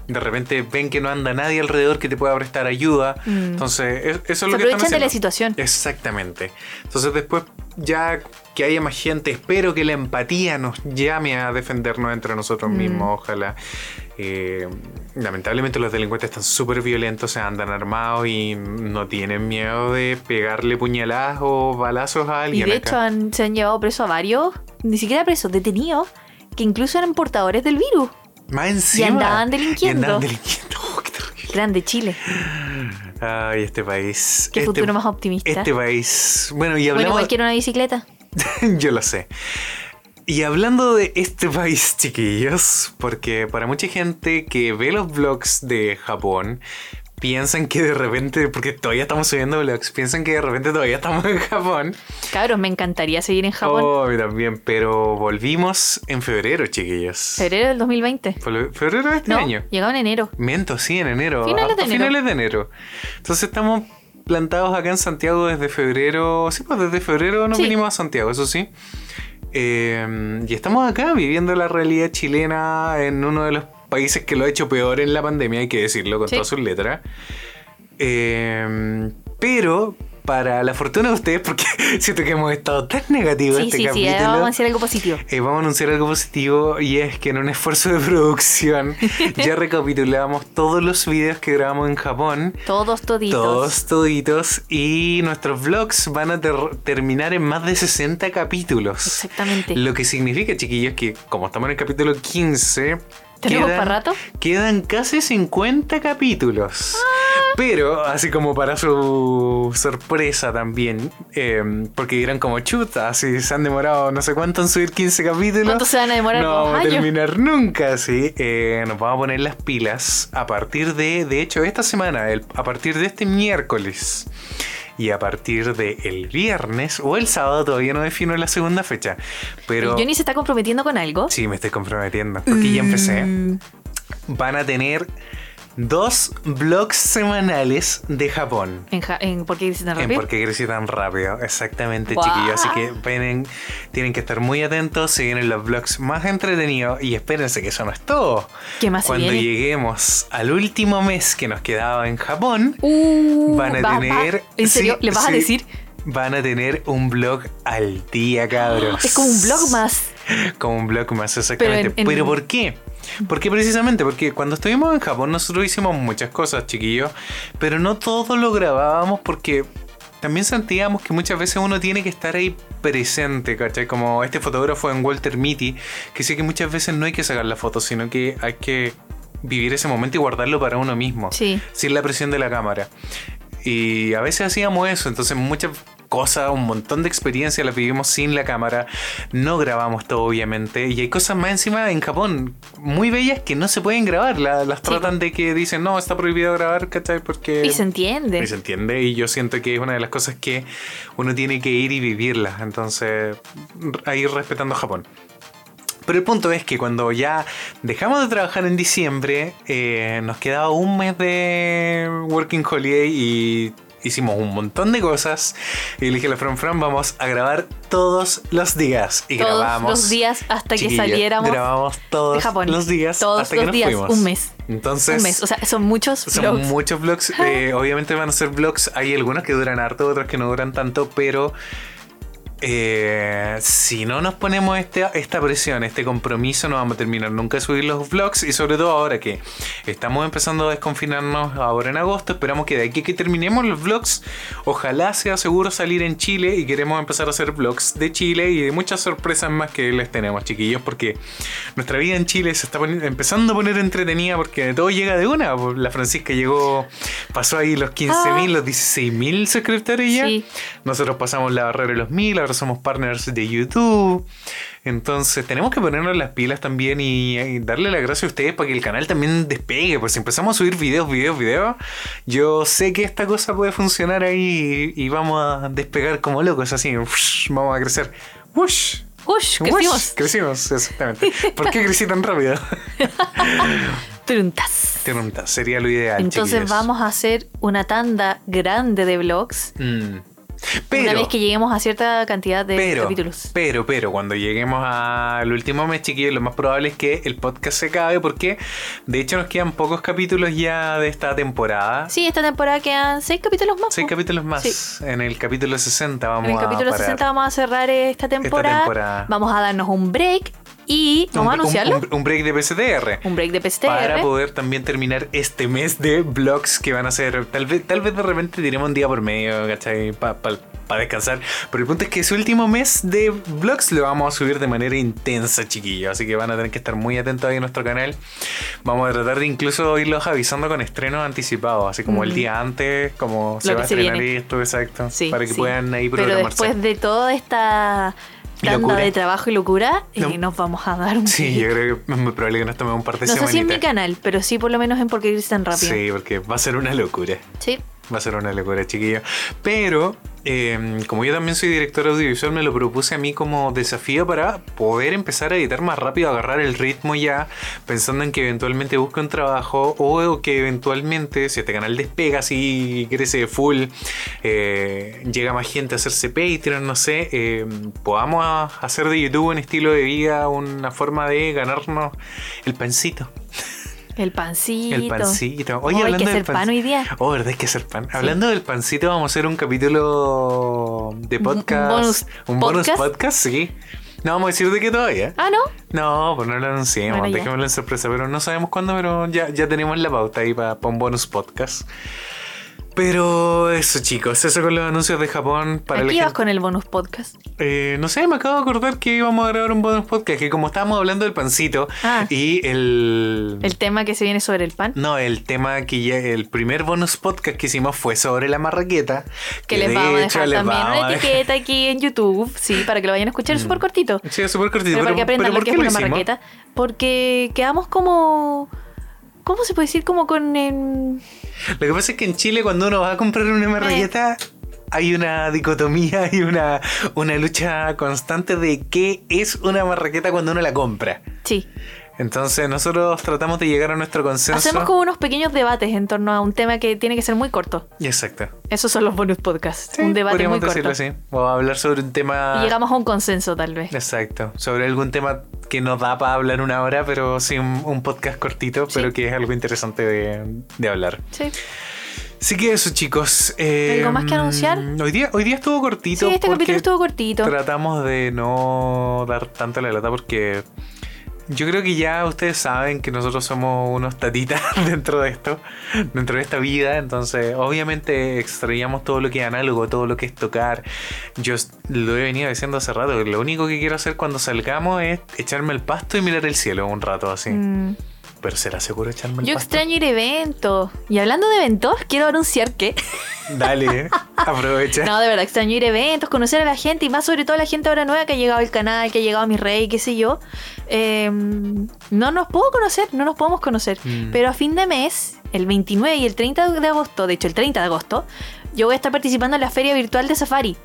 B: de repente ven que no anda nadie alrededor que te pueda prestar ayuda.
C: Mm.
B: Entonces, es- eso es
C: se
B: lo que están
C: aprovechan de la situación.
B: Exactamente. Entonces después ya que haya más gente, espero que la empatía nos llame a defendernos entre nosotros
C: Mm.
B: mismos, ojalá. Eh, lamentablemente los delincuentes están súper violentos, se andan armados y no tienen miedo de pegarle puñaladas o balazos a
C: Y
B: alguien.
C: de
B: acá.
C: hecho han- se han llevado preso a varios, ni siquiera presos, detenidos, que incluso eran portadores del virus.
B: más encima.
C: andaban delinquiendo.
B: Y andaban delinquiendo. Oh, qué terrible.
C: Grande Chile.
B: Ay, este país.
C: Qué
B: este,
C: futuro más optimista.
B: Este país. Bueno, y
C: bueno,
B: hablamos.
C: igual quiero una bicicleta.
B: Yo lo sé. Y hablando de este país, chiquillos, porque para mucha gente que ve los vlogs de Japón, piensan que de repente, porque todavía estamos subiendo vlogs, piensan que de repente todavía estamos en Japón.
C: Cabros, me encantaría seguir en Japón.
B: Oh, a mí también, pero volvimos en febrero, chiquillos.
C: Febrero del 2020.
B: Fue Febrero de este
C: No,
B: año.
C: llegaba en enero.
B: Miento, sí, en enero.
C: Finales de
B: a- a
C: enero.
B: Finales de enero. Entonces estamos plantados acá en Santiago desde febrero. Sí, pues desde febrero nos
C: Sí.
B: vinimos a Santiago, eso sí. Eh, y estamos acá viviendo la realidad chilena en uno de los países que lo ha hecho peor en la pandemia, hay que decirlo con todas sus letras. Eh, pero para la fortuna de ustedes, porque siento que hemos estado tan negativos
C: sí,
B: este
C: sí,
B: capítulo.
C: Sí, vamos a anunciar algo positivo.
B: Eh, vamos a anunciar algo positivo y es que en un esfuerzo de producción ya recapitulamos todos los videos que grabamos en Japón.
C: Todos toditos.
B: Todos toditos. Y nuestros vlogs van a ter terminar en más de 60 capítulos.
C: Exactamente.
B: Lo que significa, chiquillos, que como estamos en el capítulo 15...
C: ¿Tenemos para rato?
B: Quedan casi 50 capítulos. Pero, así como para su sorpresa también, eh, porque dirán como chuta, si se han demorado no sé cuánto en subir 15 capítulos.
C: ¿Cuánto se van a demorar?
B: No
C: ¿Dos
B: vamos a terminar nunca, sí. Eh, nos vamos a poner las pilas a partir de, de hecho, esta semana, el- a partir de este miércoles. Y a partir del el viernes o el sábado, todavía no defino la segunda fecha. Pero.
C: ¿Johnny se está comprometiendo con algo?
B: Sí, me estoy comprometiendo. Porque ya empecé.
C: Mm,
B: Van a tener dos vlogs semanales de Japón.
C: en, Ja- en ¿Por qué dices tan
B: En
C: rápido?
B: por qué crecí tan rápido. Exactamente, chiquillos. Así que tienen, tienen que estar muy atentos. Se vienen los vlogs más entretenidos. Y espérense que eso no es todo.
C: ¿Qué más
B: Cuando
C: viene?
B: lleguemos al último mes que nos quedaba en Japón,
C: Uh,
B: van a
C: va- va-
B: tener.
C: ¿En serio?
B: sí,
C: ¿Le vas a
B: sí,
C: decir?
B: Van a tener un vlog al día, cabros.
C: Es como un blog más.
B: Como un blog más, exactamente.
C: Pero en- en-
B: ¿por qué? Porque precisamente, porque cuando estuvimos en Japón nosotros hicimos muchas cosas, chiquillos, pero no todo lo grabábamos porque también sentíamos que muchas veces uno tiene que estar ahí presente, ¿cachai? Como este fotógrafo en Walter Mitty, que sé que muchas veces no hay que sacar la foto, sino que hay que vivir ese momento y guardarlo para uno mismo,
C: Sí.
B: sin la presión de la cámara. Y a veces hacíamos eso, entonces muchas cosas, un montón de experiencias las vivimos sin la cámara, no grabamos todo obviamente, y hay cosas más encima en Japón muy bellas que no se pueden grabar, la- las
C: Sí.
B: tratan de que dicen, no, está prohibido grabar, ¿cachai? Porque...
C: Y se entiende.
B: Y se entiende, y yo siento que es una de las cosas que uno tiene que ir y vivirlas, entonces a ir respetando Japón. Pero el punto es que cuando ya dejamos de trabajar en diciembre, eh, nos quedaba un mes de Working Holiday y hicimos un montón de cosas. Y le dije a la Fran Fran, vamos a grabar todos los días. Y
C: Todos
B: grabamos.
C: los días hasta que saliéramos
B: Grabamos todos
C: de Japón.
B: los días
C: Todos
B: hasta
C: los
B: que nos
C: días,
B: fuimos.
C: un mes.
B: Entonces,
C: un mes. O sea, son muchos
B: son
C: vlogs.
B: muchos vlogs. eh, obviamente van a ser vlogs. Hay algunos que duran harto, otros que no duran tanto, pero eh, si no nos ponemos este, esta presión, este compromiso, no vamos a terminar nunca de subir los vlogs. Y sobre todo ahora que estamos empezando a desconfinarnos ahora en agosto, esperamos que de aquí que terminemos los vlogs, ojalá sea seguro salir en Chile y queremos empezar a hacer vlogs de Chile y de muchas sorpresas más que les tenemos, chiquillos, porque nuestra vida en Chile se está empezando a poner entretenida porque todo llega de una. La Francisca llegó, pasó ahí los 15.000, los 16.000 suscriptores ya.
C: Sí.
B: Nosotros pasamos la barrera de los 1000, ahora somos partners de YouTube. Entonces tenemos que ponernos las pilas también y, y darle la gracia a ustedes para que el canal también despegue. Pues si empezamos a subir videos, videos, videos, yo sé que esta cosa puede funcionar ahí y, y vamos a despegar como locos, así. vamos a crecer. Ush,
C: Ush,
B: ush,
C: crecimos.
B: crecimos, exactamente. ¿Por qué crecí tan rápido?
C: Truntas.
B: Pregunta, Sería lo ideal.
C: Entonces
B: chiquillos.
C: vamos a hacer una tanda grande de vlogs
B: Mm. Pero,
C: una vez que lleguemos a cierta cantidad de
B: pero,
C: capítulos.
B: pero, pero, cuando lleguemos al último mes, chiquillos, lo más probable es que el podcast se acabe porque, de hecho, nos quedan pocos capítulos ya de esta temporada.
C: Sí, esta temporada quedan seis capítulos más.
B: Seis capítulos más.
C: Sí.
B: En el capítulo 60 vamos
C: En el
B: a
C: capítulo
B: parar.
C: 60 vamos a cerrar esta temporada.
B: temporada.
C: Vamos a darnos un break y vamos a
B: Un-
C: anunciarlo.
B: Un, un break de PCTR.
C: Un break de PSTR.
B: Para poder también terminar este mes de vlogs que van a ser. Tal vez, tal vez de repente tiremos un día por medio, ¿cachai? Para descansar. Pero el punto es que ese último mes de vlogs lo vamos a subir de manera intensa, chiquillos. Así que van a tener que estar muy atentos ahí en nuestro canal. Vamos a tratar de incluso irlos avisando con estrenos anticipados. Así como el
C: Mm.
B: día antes, como se
C: Lo
B: va a
C: se
B: estrenar
C: viene.
B: esto, exacto.
C: Sí,
B: para que
C: sí.
B: puedan ahí
C: Pero
B: programarse.
C: después de toda esta tanda de trabajo y locura,
B: No.
C: nos vamos a dar un
B: Sí, yo creo que es muy probable que nos tomemos un par de
C: No sé si en mi canal, pero sí por lo menos en Porque tan rápido.
B: Sí, porque va a ser una locura.
C: Sí.
B: Va a ser una locura, chiquillo. Pero, eh, como yo también soy director audiovisual, me lo propuse a mí como desafío para poder empezar a editar más rápido, agarrar el ritmo ya, pensando en que eventualmente busque un trabajo o que eventualmente, si este canal despega, si crece full, eh, llega más gente a hacerse Patreon, no sé, eh, podamos hacer de YouTube un estilo de vida, una forma de ganarnos el pancito.
C: El pancito.
B: El pancito. Oye,
C: Oh, hay
B: hablando
C: que
B: del
C: hacer pan hoy día.
B: Oh, ¿verdad? Hay que hacer pan. Hablando del pancito, vamos a hacer un capítulo de podcast.
C: bonus
B: Un bonus
C: podcast.
B: podcast, sí. No vamos a decir de qué todavía.
C: Ah, ¿no?
B: No, pues no lo anunciemos,
C: Bueno,
B: dejémoslo en sorpresa, pero no sabemos cuándo, pero ya, ya tenemos la pauta ahí para un bonus podcast. Pero eso chicos, eso con los anuncios de Japón para la
C: vas
B: gente-
C: con el bonus podcast.
B: Eh, no sé, me acabo de acordar que íbamos a grabar un bonus podcast, que como estábamos hablando del pancito
C: Ah.
B: y el...
C: El tema que se viene sobre el pan.
B: No, el tema que ya, el primer bonus podcast que hicimos fue sobre la marraqueta.
C: Que les vamos a dejar también una
B: a
C: etiqueta aquí en YouTube, sí, para que lo vayan a escuchar, es súper cortito.
B: Sí, súper cortito.
C: Pero para que aprendan
B: pero
C: lo que es
B: ¿por
C: una
B: qué
C: marraqueta. Porque quedamos como. ¿Cómo se puede decir? Como con. en-
B: Lo que pasa es que en Chile cuando uno va a comprar una marraqueta hay una dicotomía y una, una lucha constante de qué es una marraqueta cuando uno la compra.
C: Sí.
B: Entonces nosotros tratamos de llegar a nuestro consenso.
C: Hacemos como unos pequeños debates en torno a un tema que tiene que ser muy corto.
B: Exacto.
C: Esos son los bonus podcasts.
B: Sí,
C: un debate muy corto.
B: decirlo así. O hablar sobre un tema...
C: Y llegamos a un consenso, tal vez.
B: Exacto. Sobre algún tema que no da para hablar una hora, pero sí un, un podcast cortito,
C: Sí.
B: pero que es algo interesante de, de hablar.
C: Sí.
B: Así que eso, chicos. eh,
C: ¿Algo más que anunciar?
B: Hoy día, hoy día estuvo cortito.
C: Sí, este capítulo estuvo cortito.
B: Tratamos de no dar tanto la lata porque yo creo que ya ustedes saben que nosotros somos unos tatitas dentro de esto, dentro de esta vida. Entonces, obviamente extrañamos todo lo que es análogo, todo lo que es tocar. Yo lo he venido diciendo hace rato. que Lo único que quiero hacer cuando salgamos es echarme el pasto y mirar el cielo un rato así.
C: Mm,
B: Pero será seguro echarme el
C: Yo extraño ir a eventos. Y hablando de eventos, quiero anunciar que.
B: Dale, aprovecha.
C: No, de verdad, extraño ir a eventos, conocer a la gente y más sobre todo a la gente ahora nueva que ha llegado al canal, que ha llegado a mi rey, qué sé yo. Eh, no nos puedo conocer, no nos podemos conocer.
B: Mm.
C: Pero a fin de mes, el 29 y el 30 de agosto, de hecho el 30 de agosto, yo voy a estar participando en la feria virtual de Safari.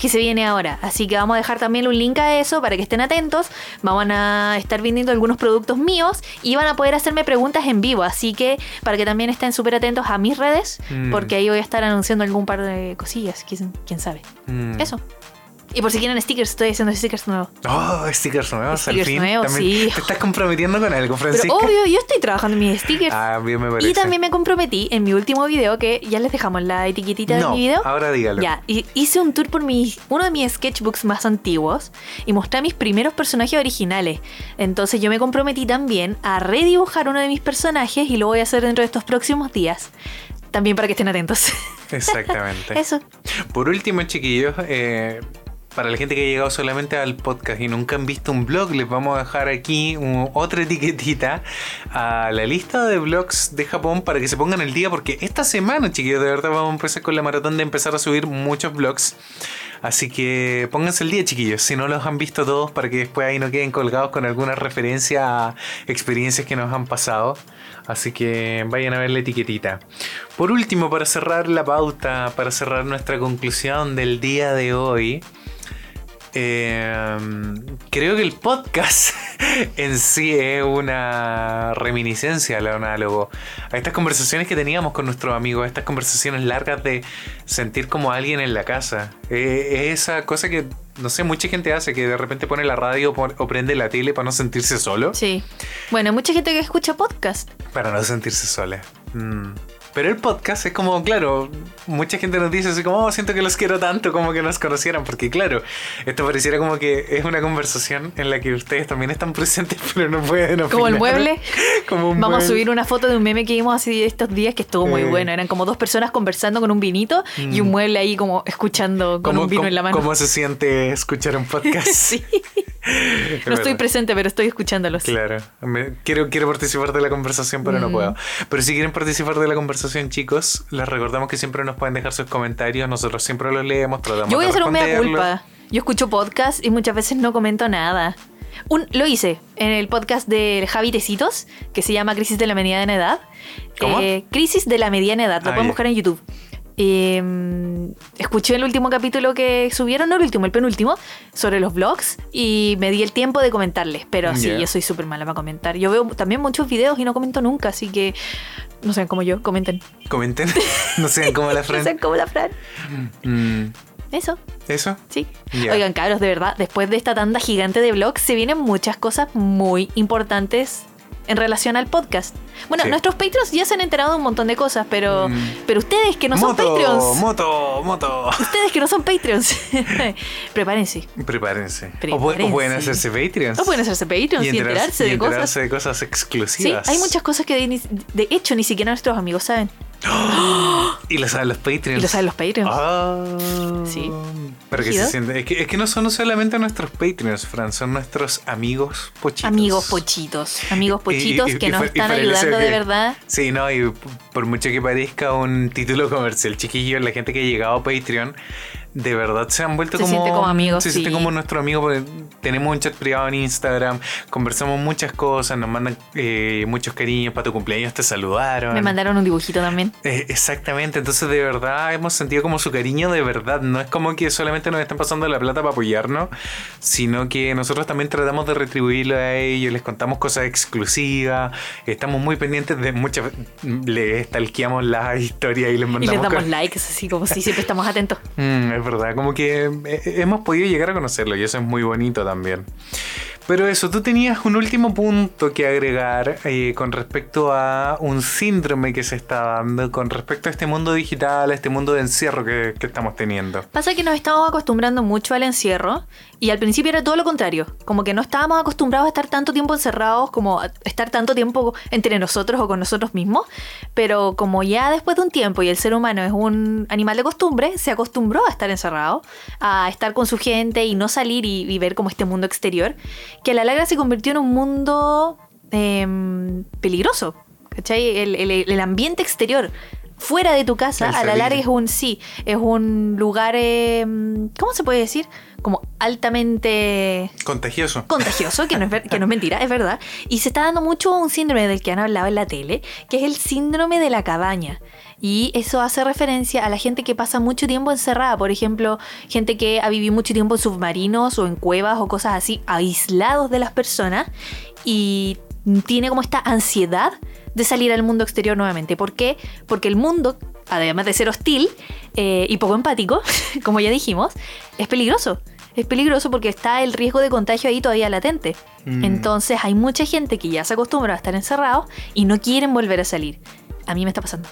C: Que se viene ahora. Así que vamos a dejar también un link a eso para que estén atentos. Vamos a estar vendiendo algunos productos míos y van a poder hacerme preguntas en vivo. Así que para que también estén súper atentos a mis redes,
B: Mm.
C: porque ahí voy a estar anunciando algún par de cosillas. ¿Quién, quién sabe?
B: Mm.
C: Eso. Y por si quieren stickers, estoy haciendo stickers nuevos.
B: Oh, stickers nuevos
C: Stickers
B: al fin.
C: nuevos, sí.
B: Te estás comprometiendo con algo,
C: Pero
B: Francisca.
C: obvio, yo estoy trabajando en mis stickers.
B: Ah, bien me parece.
C: y también me comprometí en mi último video, que ya les dejamos la etiquetita
B: no,
C: de mi video.
B: ahora dígalo.
C: Ya, y hice un tour por mis, uno de mis sketchbooks más antiguos y mostré a mis primeros personajes originales. Entonces yo me comprometí también a redibujar uno de mis personajes y lo voy a hacer dentro de estos próximos días. También para que estén atentos.
B: Exactamente.
C: Eso.
B: Por último, chiquillos, eh, para la gente que ha llegado solamente al podcast y nunca han visto un blog, les vamos a dejar aquí otra etiquetita a la lista de blogs de Japón para que se pongan el día, porque esta semana, chiquillos, de verdad vamos a empezar con la maratón de empezar a subir muchos blogs. Así que pónganse el día, chiquillos, si no los han visto todos, para que después ahí no queden colgados con alguna referencia a experiencias que nos han pasado. Así que vayan a ver la etiquetita. Por último, para cerrar la pauta, para cerrar nuestra conclusión del día de hoy, eh, creo que el podcast en sí es una reminiscencia al análogo. A estas conversaciones que teníamos con nuestros amigos, a estas conversaciones largas de sentir como alguien en la casa. Eh, es esa cosa que, no sé, mucha gente hace, que de repente pone la radio o prende la tele para no sentirse solo.
C: Sí. Bueno, hay mucha gente que escucha podcast.
B: Para no sentirse sola. Mm. Pero el podcast es como, claro, mucha gente nos dice así como, oh, siento que los quiero tanto como que nos conocieran, porque claro, esto pareciera como que es una conversación en la que ustedes también están presentes, pero no pueden opinar.
C: Como el mueble.
B: Como un
C: Vamos a subir una foto de un meme que vimos así estos días que estuvo muy
B: Eh.
C: bueno. Eran como dos personas conversando con un vinito y un
B: Mm.
C: mueble ahí como escuchando con
B: ¿Cómo-
C: un vino en la mano.
B: ¿Cómo se siente escuchar un podcast?
C: sí. No estoy presente, pero estoy escuchándolos.
B: Claro, Me- quiero, quiero participar de la conversación, pero no
C: Mm.
B: puedo. Pero si quieren participar de la conversación, chicos, les recordamos que siempre nos pueden dejar sus comentarios. Nosotros siempre los leemos, tratamos
C: Yo voy a
B: de
C: hacer un mea culpa. Yo escucho podcast y muchas veces no comento nada. Un, lo hice en el podcast del Javi Tecitos, que se llama Crisis de la Mediana Edad.
B: ¿Cómo?
C: Eh, Crisis de la Mediana Edad, lo
B: Ah,
C: pueden buscar en YouTube. Eh, escuché el último capítulo que subieron, no el último, el penúltimo, sobre los vlogs y me di el tiempo de comentarles. Pero sí,
B: Ya.
C: yo soy súper mala para comentar. Yo veo también muchos videos y no comento nunca, así que no sean como yo, comenten.
B: Comenten, no sean como la
C: No
B: Fran.
C: sean como la Fran.
B: Mm,
C: Eso.
B: ¿Eso?
C: Sí. Oigan, cabros, de verdad, después de esta tanda gigante de vlogs se vienen muchas cosas muy importantes en relación al podcast. Bueno, nuestros Patreons ya se han enterado de un montón de cosas, pero, mm. pero ustedes que no son Patreons.
B: Moto, moto.
C: Ustedes que no son Patreons. prepárense.
B: Prepárense. O, pueden hacerse Patreons.
C: O pueden hacerse Patreons y, enterarse, de, cosas.
B: de cosas exclusivas.
C: Sí, hay muchas cosas que de, de hecho ni siquiera nuestros amigos saben.
B: Y lo saben los Patreons.
C: Y lo saben los Patreons.
B: Ah. sí. Para que se sienten. Es que, es que, no son solamente nuestros Patreons, Fran, son nuestros amigos pochitos.
C: Amigos pochitos. Amigos pochitos que nos están ayudando de verdad.
B: Sí, no, y por mucho que parezca un título comercial chiquillo, la gente que ha llegado a Patreon de verdad se han vuelto como,
C: como amigos.
B: Se siente como nuestro amigo porque tenemos un chat privado en Instagram, conversamos muchas cosas, nos mandan eh, muchos cariños para tu cumpleaños, te saludaron.
C: Me mandaron un dibujito también.
B: Eh, exactamente, entonces de verdad hemos sentido como su cariño de verdad. No es como que solamente nos están pasando la plata para apoyarnos, sino que nosotros también tratamos de retribuirlo a ellos, les contamos cosas exclusivas, estamos muy pendientes de muchas. Les stalkeamos las historias y les mandamos.
C: Y les damos likes, así como si siempre estamos atentos.
B: Mm, verdad. Como que eh, hemos podido llegar a conocerlo y eso es muy bonito también. Pero eso, tú tenías un último punto que agregar eh, con respecto a un síndrome que se está dando, con respecto a este mundo digital, a este mundo de encierro que, que, estamos teniendo.
C: Pasa que nos estamos acostumbrando mucho al encierro y al principio era todo lo contrario, como que no estábamos acostumbrados a estar tanto tiempo encerrados, como a estar tanto tiempo entre nosotros o con nosotros mismos, pero como ya después de un tiempo y el ser humano es un animal de costumbre, se acostumbró a estar encerrado, a estar con su gente y no salir y, y ver como este mundo exterior que a la larga se convirtió en un mundo em, peligroso. ¿Cachai? El, ambiente exterior fuera de tu casa, a la larga es un sí, es un lugar, em, ¿cómo se puede decir? Como altamente...
B: Contagioso.
C: Contagioso, que no, es que no es mentira, es verdad. Y se está dando mucho un síndrome del que han hablado en la tele, que es el síndrome de la cabaña. Y eso hace referencia a la gente que pasa mucho tiempo encerrada, por ejemplo, gente que ha vivido mucho tiempo en submarinos o en cuevas o cosas así, aislados de las personas y tiene como esta ansiedad de salir al mundo exterior nuevamente. ¿Por qué? Porque el mundo, además de ser hostil eh, y poco empático, como ya dijimos, es peligroso. Es peligroso porque está el riesgo de contagio ahí todavía latente. Mm. Entonces hay mucha gente que ya se acostumbra a estar encerrados y no quieren volver a salir. A mí me está pasando.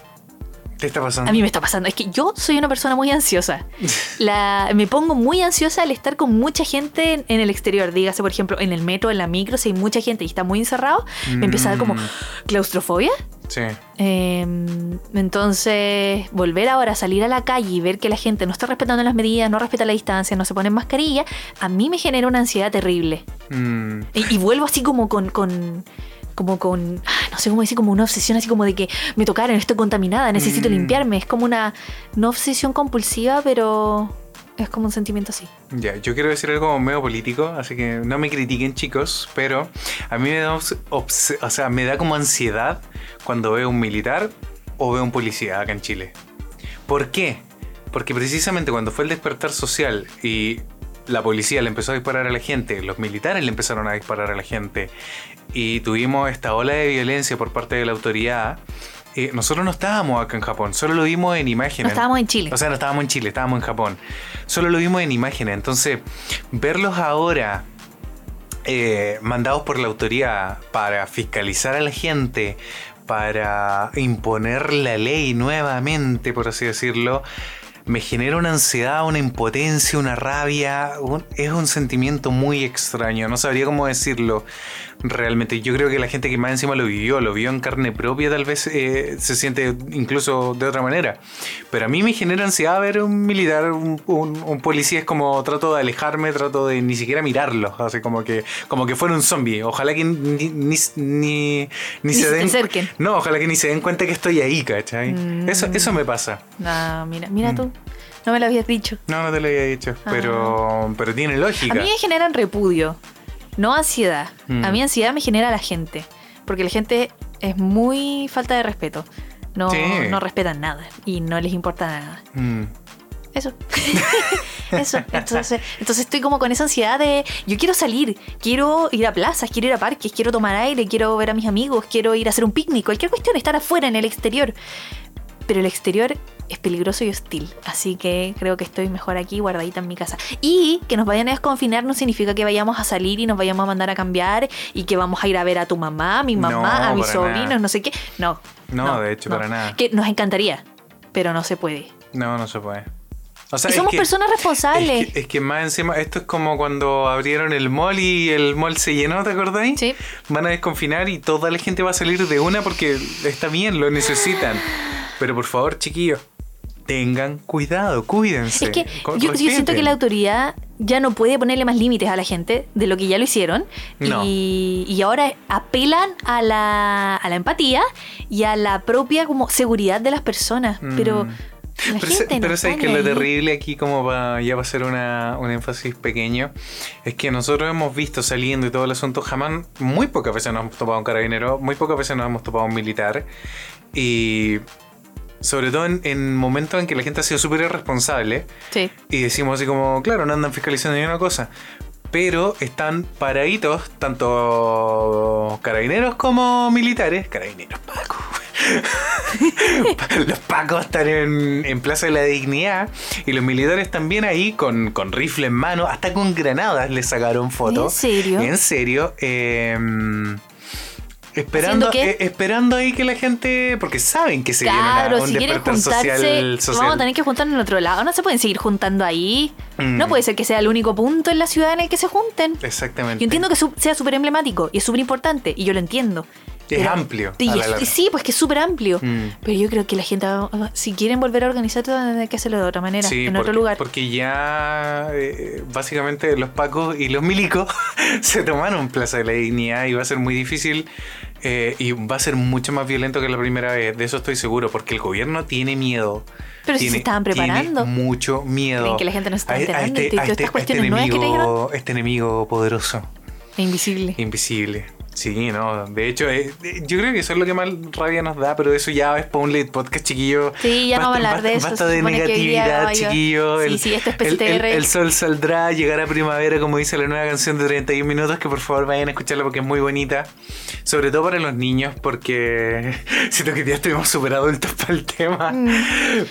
B: ¿Qué está pasando?
C: A mí me está pasando. Es que yo soy una persona muy ansiosa. La, me pongo muy ansiosa al estar con mucha gente en, el exterior. Dígase, por ejemplo, en el metro, en la micro, si hay mucha gente y está muy encerrado, me empieza a dar como mm. claustrofobia.
B: Sí.
C: Em, entonces, volver ahora a salir a la calle y ver que la gente no está respetando las medidas, no respeta la distancia, no se pone mascarilla, a mí me genera una ansiedad terrible. Mm. Y, vuelvo así como con como con, ah, no sé cómo decir, como una obsesión así como de que me tocaron, estoy contaminada, necesito mm. limpiarme. Es como una, no obsesión compulsiva, pero es como un sentimiento así.
B: Ya, yo quiero decir algo medio político, así que no me critiquen chicos, pero a mí me da, o sea, me da como ansiedad cuando veo un militar o veo un policía acá en Chile. ¿Por qué? Porque precisamente cuando fue el despertar social y la policía le empezó a disparar a la gente, los militares le empezaron a disparar a la gente y tuvimos esta ola de violencia por parte de la autoridad, eh, nosotros no estábamos acá en Japón, solo lo vimos en imágenes. No
C: estábamos en Chile.
B: O sea, no estábamos en Chile, estábamos en Japón. Solo lo vimos en imágenes. Entonces, verlos ahora eh, mandados por la autoridad para fiscalizar a la gente, para imponer la ley nuevamente, por así decirlo, me genera una ansiedad, una impotencia, una rabia. es un sentimiento muy extraño, no sabría cómo decirlo realmente. Yo creo que la gente que más encima lo vivió, lo vio en carne propia, tal vez eh, se siente incluso de otra manera. Pero a mí me genera ansiedad ver un militar, un, policía, es como trato de alejarme, trato de ni siquiera mirarlo, así como que, como que fuera un zombie. Ojalá que ni, ni, ni, se den. No, ojalá que ni se den cuenta que estoy ahí, ¿cachai? Mm. Eso, eso me pasa.
C: No, mira, mira mm. tú. No me lo habías dicho.
B: No, no te lo había dicho. Ah. Pero, pero tiene lógica.
C: A mí me generan repudio. No ansiedad. A mí mm. ansiedad me genera la gente. Porque la gente es muy falta de respeto. No, no respetan nada y no les importa nada. Mm. Eso. Eso. Entonces, entonces estoy como con esa ansiedad de yo quiero salir, quiero ir a plazas, quiero ir a parques, quiero tomar aire, quiero ver a mis amigos, quiero ir a hacer un picnic, cualquier cuestión, estar afuera en el exterior. Pero el exterior es peligroso y hostil. Así que creo que estoy mejor aquí guardadita en mi casa. Y que nos vayan a desconfinar no significa que vayamos a salir y nos vayamos a mandar a cambiar y que vamos a ir a ver a tu mamá, a mi mamá,
B: No,
C: a mis sobrinos,
B: nada.
C: no sé qué. No.
B: No, de hecho, para nada.
C: Que nos encantaría, pero no se puede.
B: No, no se puede. O sea,
C: Y somos
B: que-
C: personas responsables.
B: Es que, es que más encima, esto es como cuando abrieron el mall y el mall se llenó, ¿te acordáis?
C: Sí.
B: Van a desconfinar y toda la gente va a salir de una porque está bien, lo necesitan. Pero por favor, chiquillos, tengan cuidado, cuídense.
C: Es que yo, yo siento que la autoridad ya no puede ponerle más límites a la gente de lo que ya lo hicieron.
B: No.
C: Y, y ahora apelan a la, a la empatía y a la propia como seguridad de las personas. Pero
B: Mm.
C: la
B: Pero,
C: gente
B: pero
C: no
B: sabes que lo terrible aquí, como va, ya va a ser una, un énfasis pequeño, es que nosotros hemos visto saliendo y todo el asunto, jamás, muy pocas veces nos hemos topado un carabinero, muy pocas veces nos hemos topado un militar. Y sobre todo en, en momentos en que la gente ha sido súper irresponsable
C: Sí.
B: y decimos así como, claro, no andan fiscalizando ni una cosa. Pero están paraditos, tanto carabineros como militares. Carabineros, Paco. los pacos están en, en Plaza de la Dignidad y los militares también ahí con, con rifle en mano, hasta con granadas les sacaron fotos.
C: ¿En serio?
B: En serio. eh, esperando, eh, esperando ahí que la gente, porque saben que se
C: Claro,
B: viene una- un
C: si quieren juntarse,
B: social, social.
C: vamos a tener que juntarnos en otro lado. No se pueden seguir juntando ahí.
B: Mm.
C: No puede ser que sea el único punto en la ciudad en el que se junten.
B: Exactamente.
C: Yo entiendo que su- sea súper emblemático y es súper importante y yo lo entiendo.
B: Es amplio,
C: Y es- sí, pues que es súper amplio.
B: Mm.
C: Pero yo creo que la gente, va- va- si quieren volver a organizar, tener que hacerlo de otra manera,
B: Sí,
C: en
B: porque,
C: otro lugar.
B: Porque ya eh, básicamente los pacos y los milicos se tomaron Plaza de la Dignidad y va a ser muy difícil eh, y va a ser mucho más violento que la primera vez. De eso estoy seguro, porque el gobierno tiene miedo.
C: Pero si se estaban
B: tiene
C: preparando.
B: mucho miedo.
C: Creen que la gente no está
B: a
C: enterando
B: este-
C: de
B: a este-
C: estas
B: a este
C: que
B: enemigo, este enemigo poderoso.
C: Invisible.
B: Invisible. Sí, no. De hecho, eh, yo creo que eso es lo que más rabia nos da, pero eso ya es para un late podcast, chiquillo.
C: Sí, ya no vamos a hablar de eso,
B: Basta de negatividad, chiquillo.
C: Sí,
B: el,
C: sí, esto es
B: el- el- sol saldrá, llegará primavera, como dice la nueva canción de 31 minutos, que por favor vayan a escucharla porque es muy bonita. Sobre todo para los niños, porque siento que ya estuvimos súper adultos para el tema.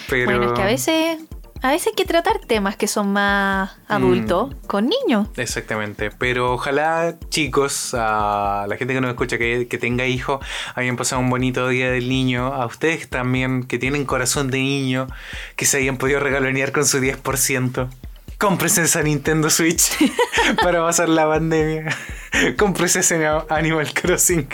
B: Pero...
C: Mm. Bueno, es que a veces, a veces hay que tratar temas que son más adultos
B: Mm.
C: con niños.
B: Exactamente, pero ojalá chicos, a la gente que nos escucha, que, que tenga hijos, hayan pasado un bonito día del niño, a ustedes también, que tienen corazón de niño, que se hayan podido regalonear con su 10%. Cómprese esa Nintendo Switch para pasar la pandemia. Cómprese ese Animal Crossing.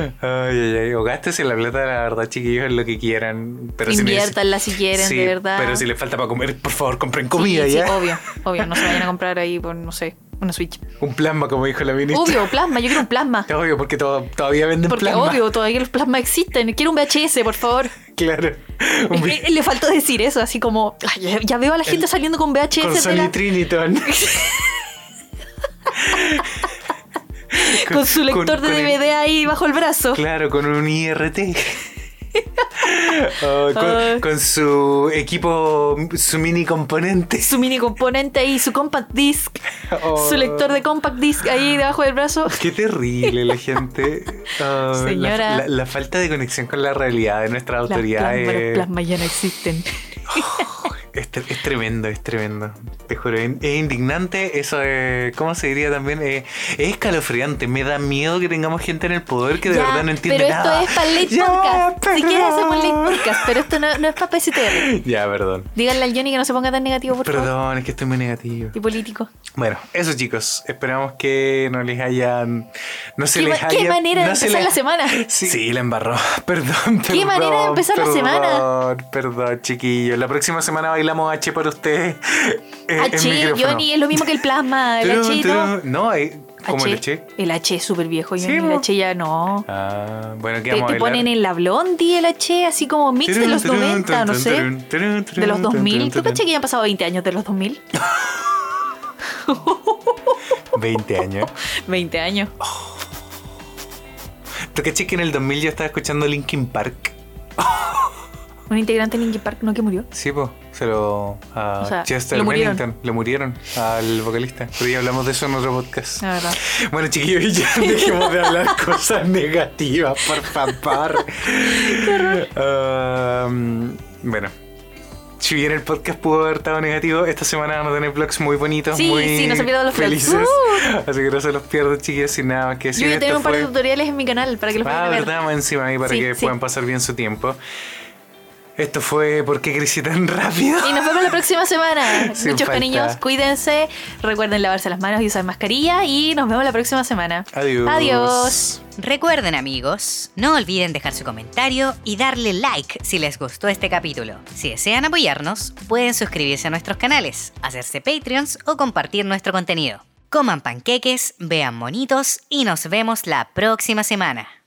B: Ay, ay, ay. O gástese la plata, la verdad, chiquillos, en lo que quieran. Pero si
C: Inviértanla si quieren,
B: Sí,
C: de verdad.
B: Pero si les falta para comer, por favor, compren comida
C: sí,
B: ya.
C: Sí, obvio, obvio. No se vayan a comprar ahí por, no sé, una Switch.
B: Un plasma, como dijo la ministra.
C: Obvio, plasma, yo quiero un plasma.
B: Obvio, porque to- todavía venden
C: Porque
B: plasma.
C: obvio, todavía los plasmas existen. Quiero un VHS, por favor.
B: Claro. Un vi-
C: Eh, Le faltó decir eso, así como, ay, ya, veo a la gente
B: El-
C: saliendo con VHS
B: con Sony
C: la-
B: Triniton.
C: con su lector
B: con
C: de DVD ahí bajo el brazo.
B: Claro, con un IRT. Oh, con, su equipo, su mini componente.
C: Su mini componente ahí, su compact disc,
B: Oh.
C: su lector de compact disc ahí debajo del brazo.
B: Qué terrible la gente. Oh,
C: Señora.
B: La, la falta de conexión con la realidad de nuestras
C: Las
B: autoridades.
C: plasmas, los plasmas ya no existen.
B: Es, es tremendo, es tremendo. Te juro, es es indignante. Eso es, ¿cómo se diría también? Eh, es escalofriante. Me da miedo que tengamos gente en el poder que de
C: Ya,
B: verdad no entiende
C: pero esto
B: nada.
C: es para el late
B: Ya,
C: podcast. Si quieres hacemos
B: perdón.
C: late podcast, pero esto no, no es para PSTR.
B: Ya, perdón.
C: Díganle al Johnny que no se ponga tan negativo, por favor.
B: Perdón, es que estoy muy negativo.
C: Y político.
B: Bueno, eso chicos. Esperamos que no les hayan. No se
C: ¿Qué
B: les haya.
C: qué manera de
B: no se
C: empezar
B: les-
C: la semana?
B: Sí, sí, la embarró. Perdón,
C: ¿Qué manera de empezar la semana?
B: Perdón, perdón, chiquillos. La próxima semana bailamos H para ustedes. eh,
C: H. Johnny, es lo mismo que el plasma. El H no.
B: No, eh, como el H.
C: El H es súper viejo, Johnny.
B: Sí,
C: el. H ya no.
B: Ah, bueno, ¿qué
C: Te,
B: vamos a
C: te ponen en la blondie el H, así como mix de los 90, no sé. De los 2000. ¿Tú caché que ya han pasado 20 años de los 2000?
B: 20 años.
C: 20 años.
B: ¿Tú caché que en el 2000 yo estaba escuchando Linkin Park?
C: Un integrante de Linkin Park, ¿no que murió?
B: Sí, pues. Pero a Chester Bennington le murieron al vocalista. Pero ya hablamos de eso en otro podcast. Bueno, chiquillos, ya dejemos de hablar cosas negativas, por favor. um, bueno, si bien el podcast pudo haber estado negativo, esta semana vamos a tener vlogs muy bonitos,
C: sí,
B: muy
C: sí, no se los
B: felices. Uh. Así que no se los pierdan, chiquillos, sin nada más que decir.
C: Yo tengo un par de tutoriales en mi canal para que los
B: ah,
C: puedan
B: ver. Ah, verdad, más encima ahí para que puedan pasar bien su tiempo. Esto fue ¿Por qué crecí tan rápido?
C: Y nos vemos la próxima semana. Muchos cariños, cuídense. Recuerden lavarse las manos y usar mascarilla. Y nos vemos la próxima semana.
B: Adiós.
C: Adiós.
A: Recuerden amigos, no olviden dejar su comentario y darle like si les gustó este capítulo. Si desean apoyarnos, pueden suscribirse a nuestros canales, hacerse Patreons o compartir nuestro contenido. Coman panqueques, vean monitos y nos vemos la próxima semana.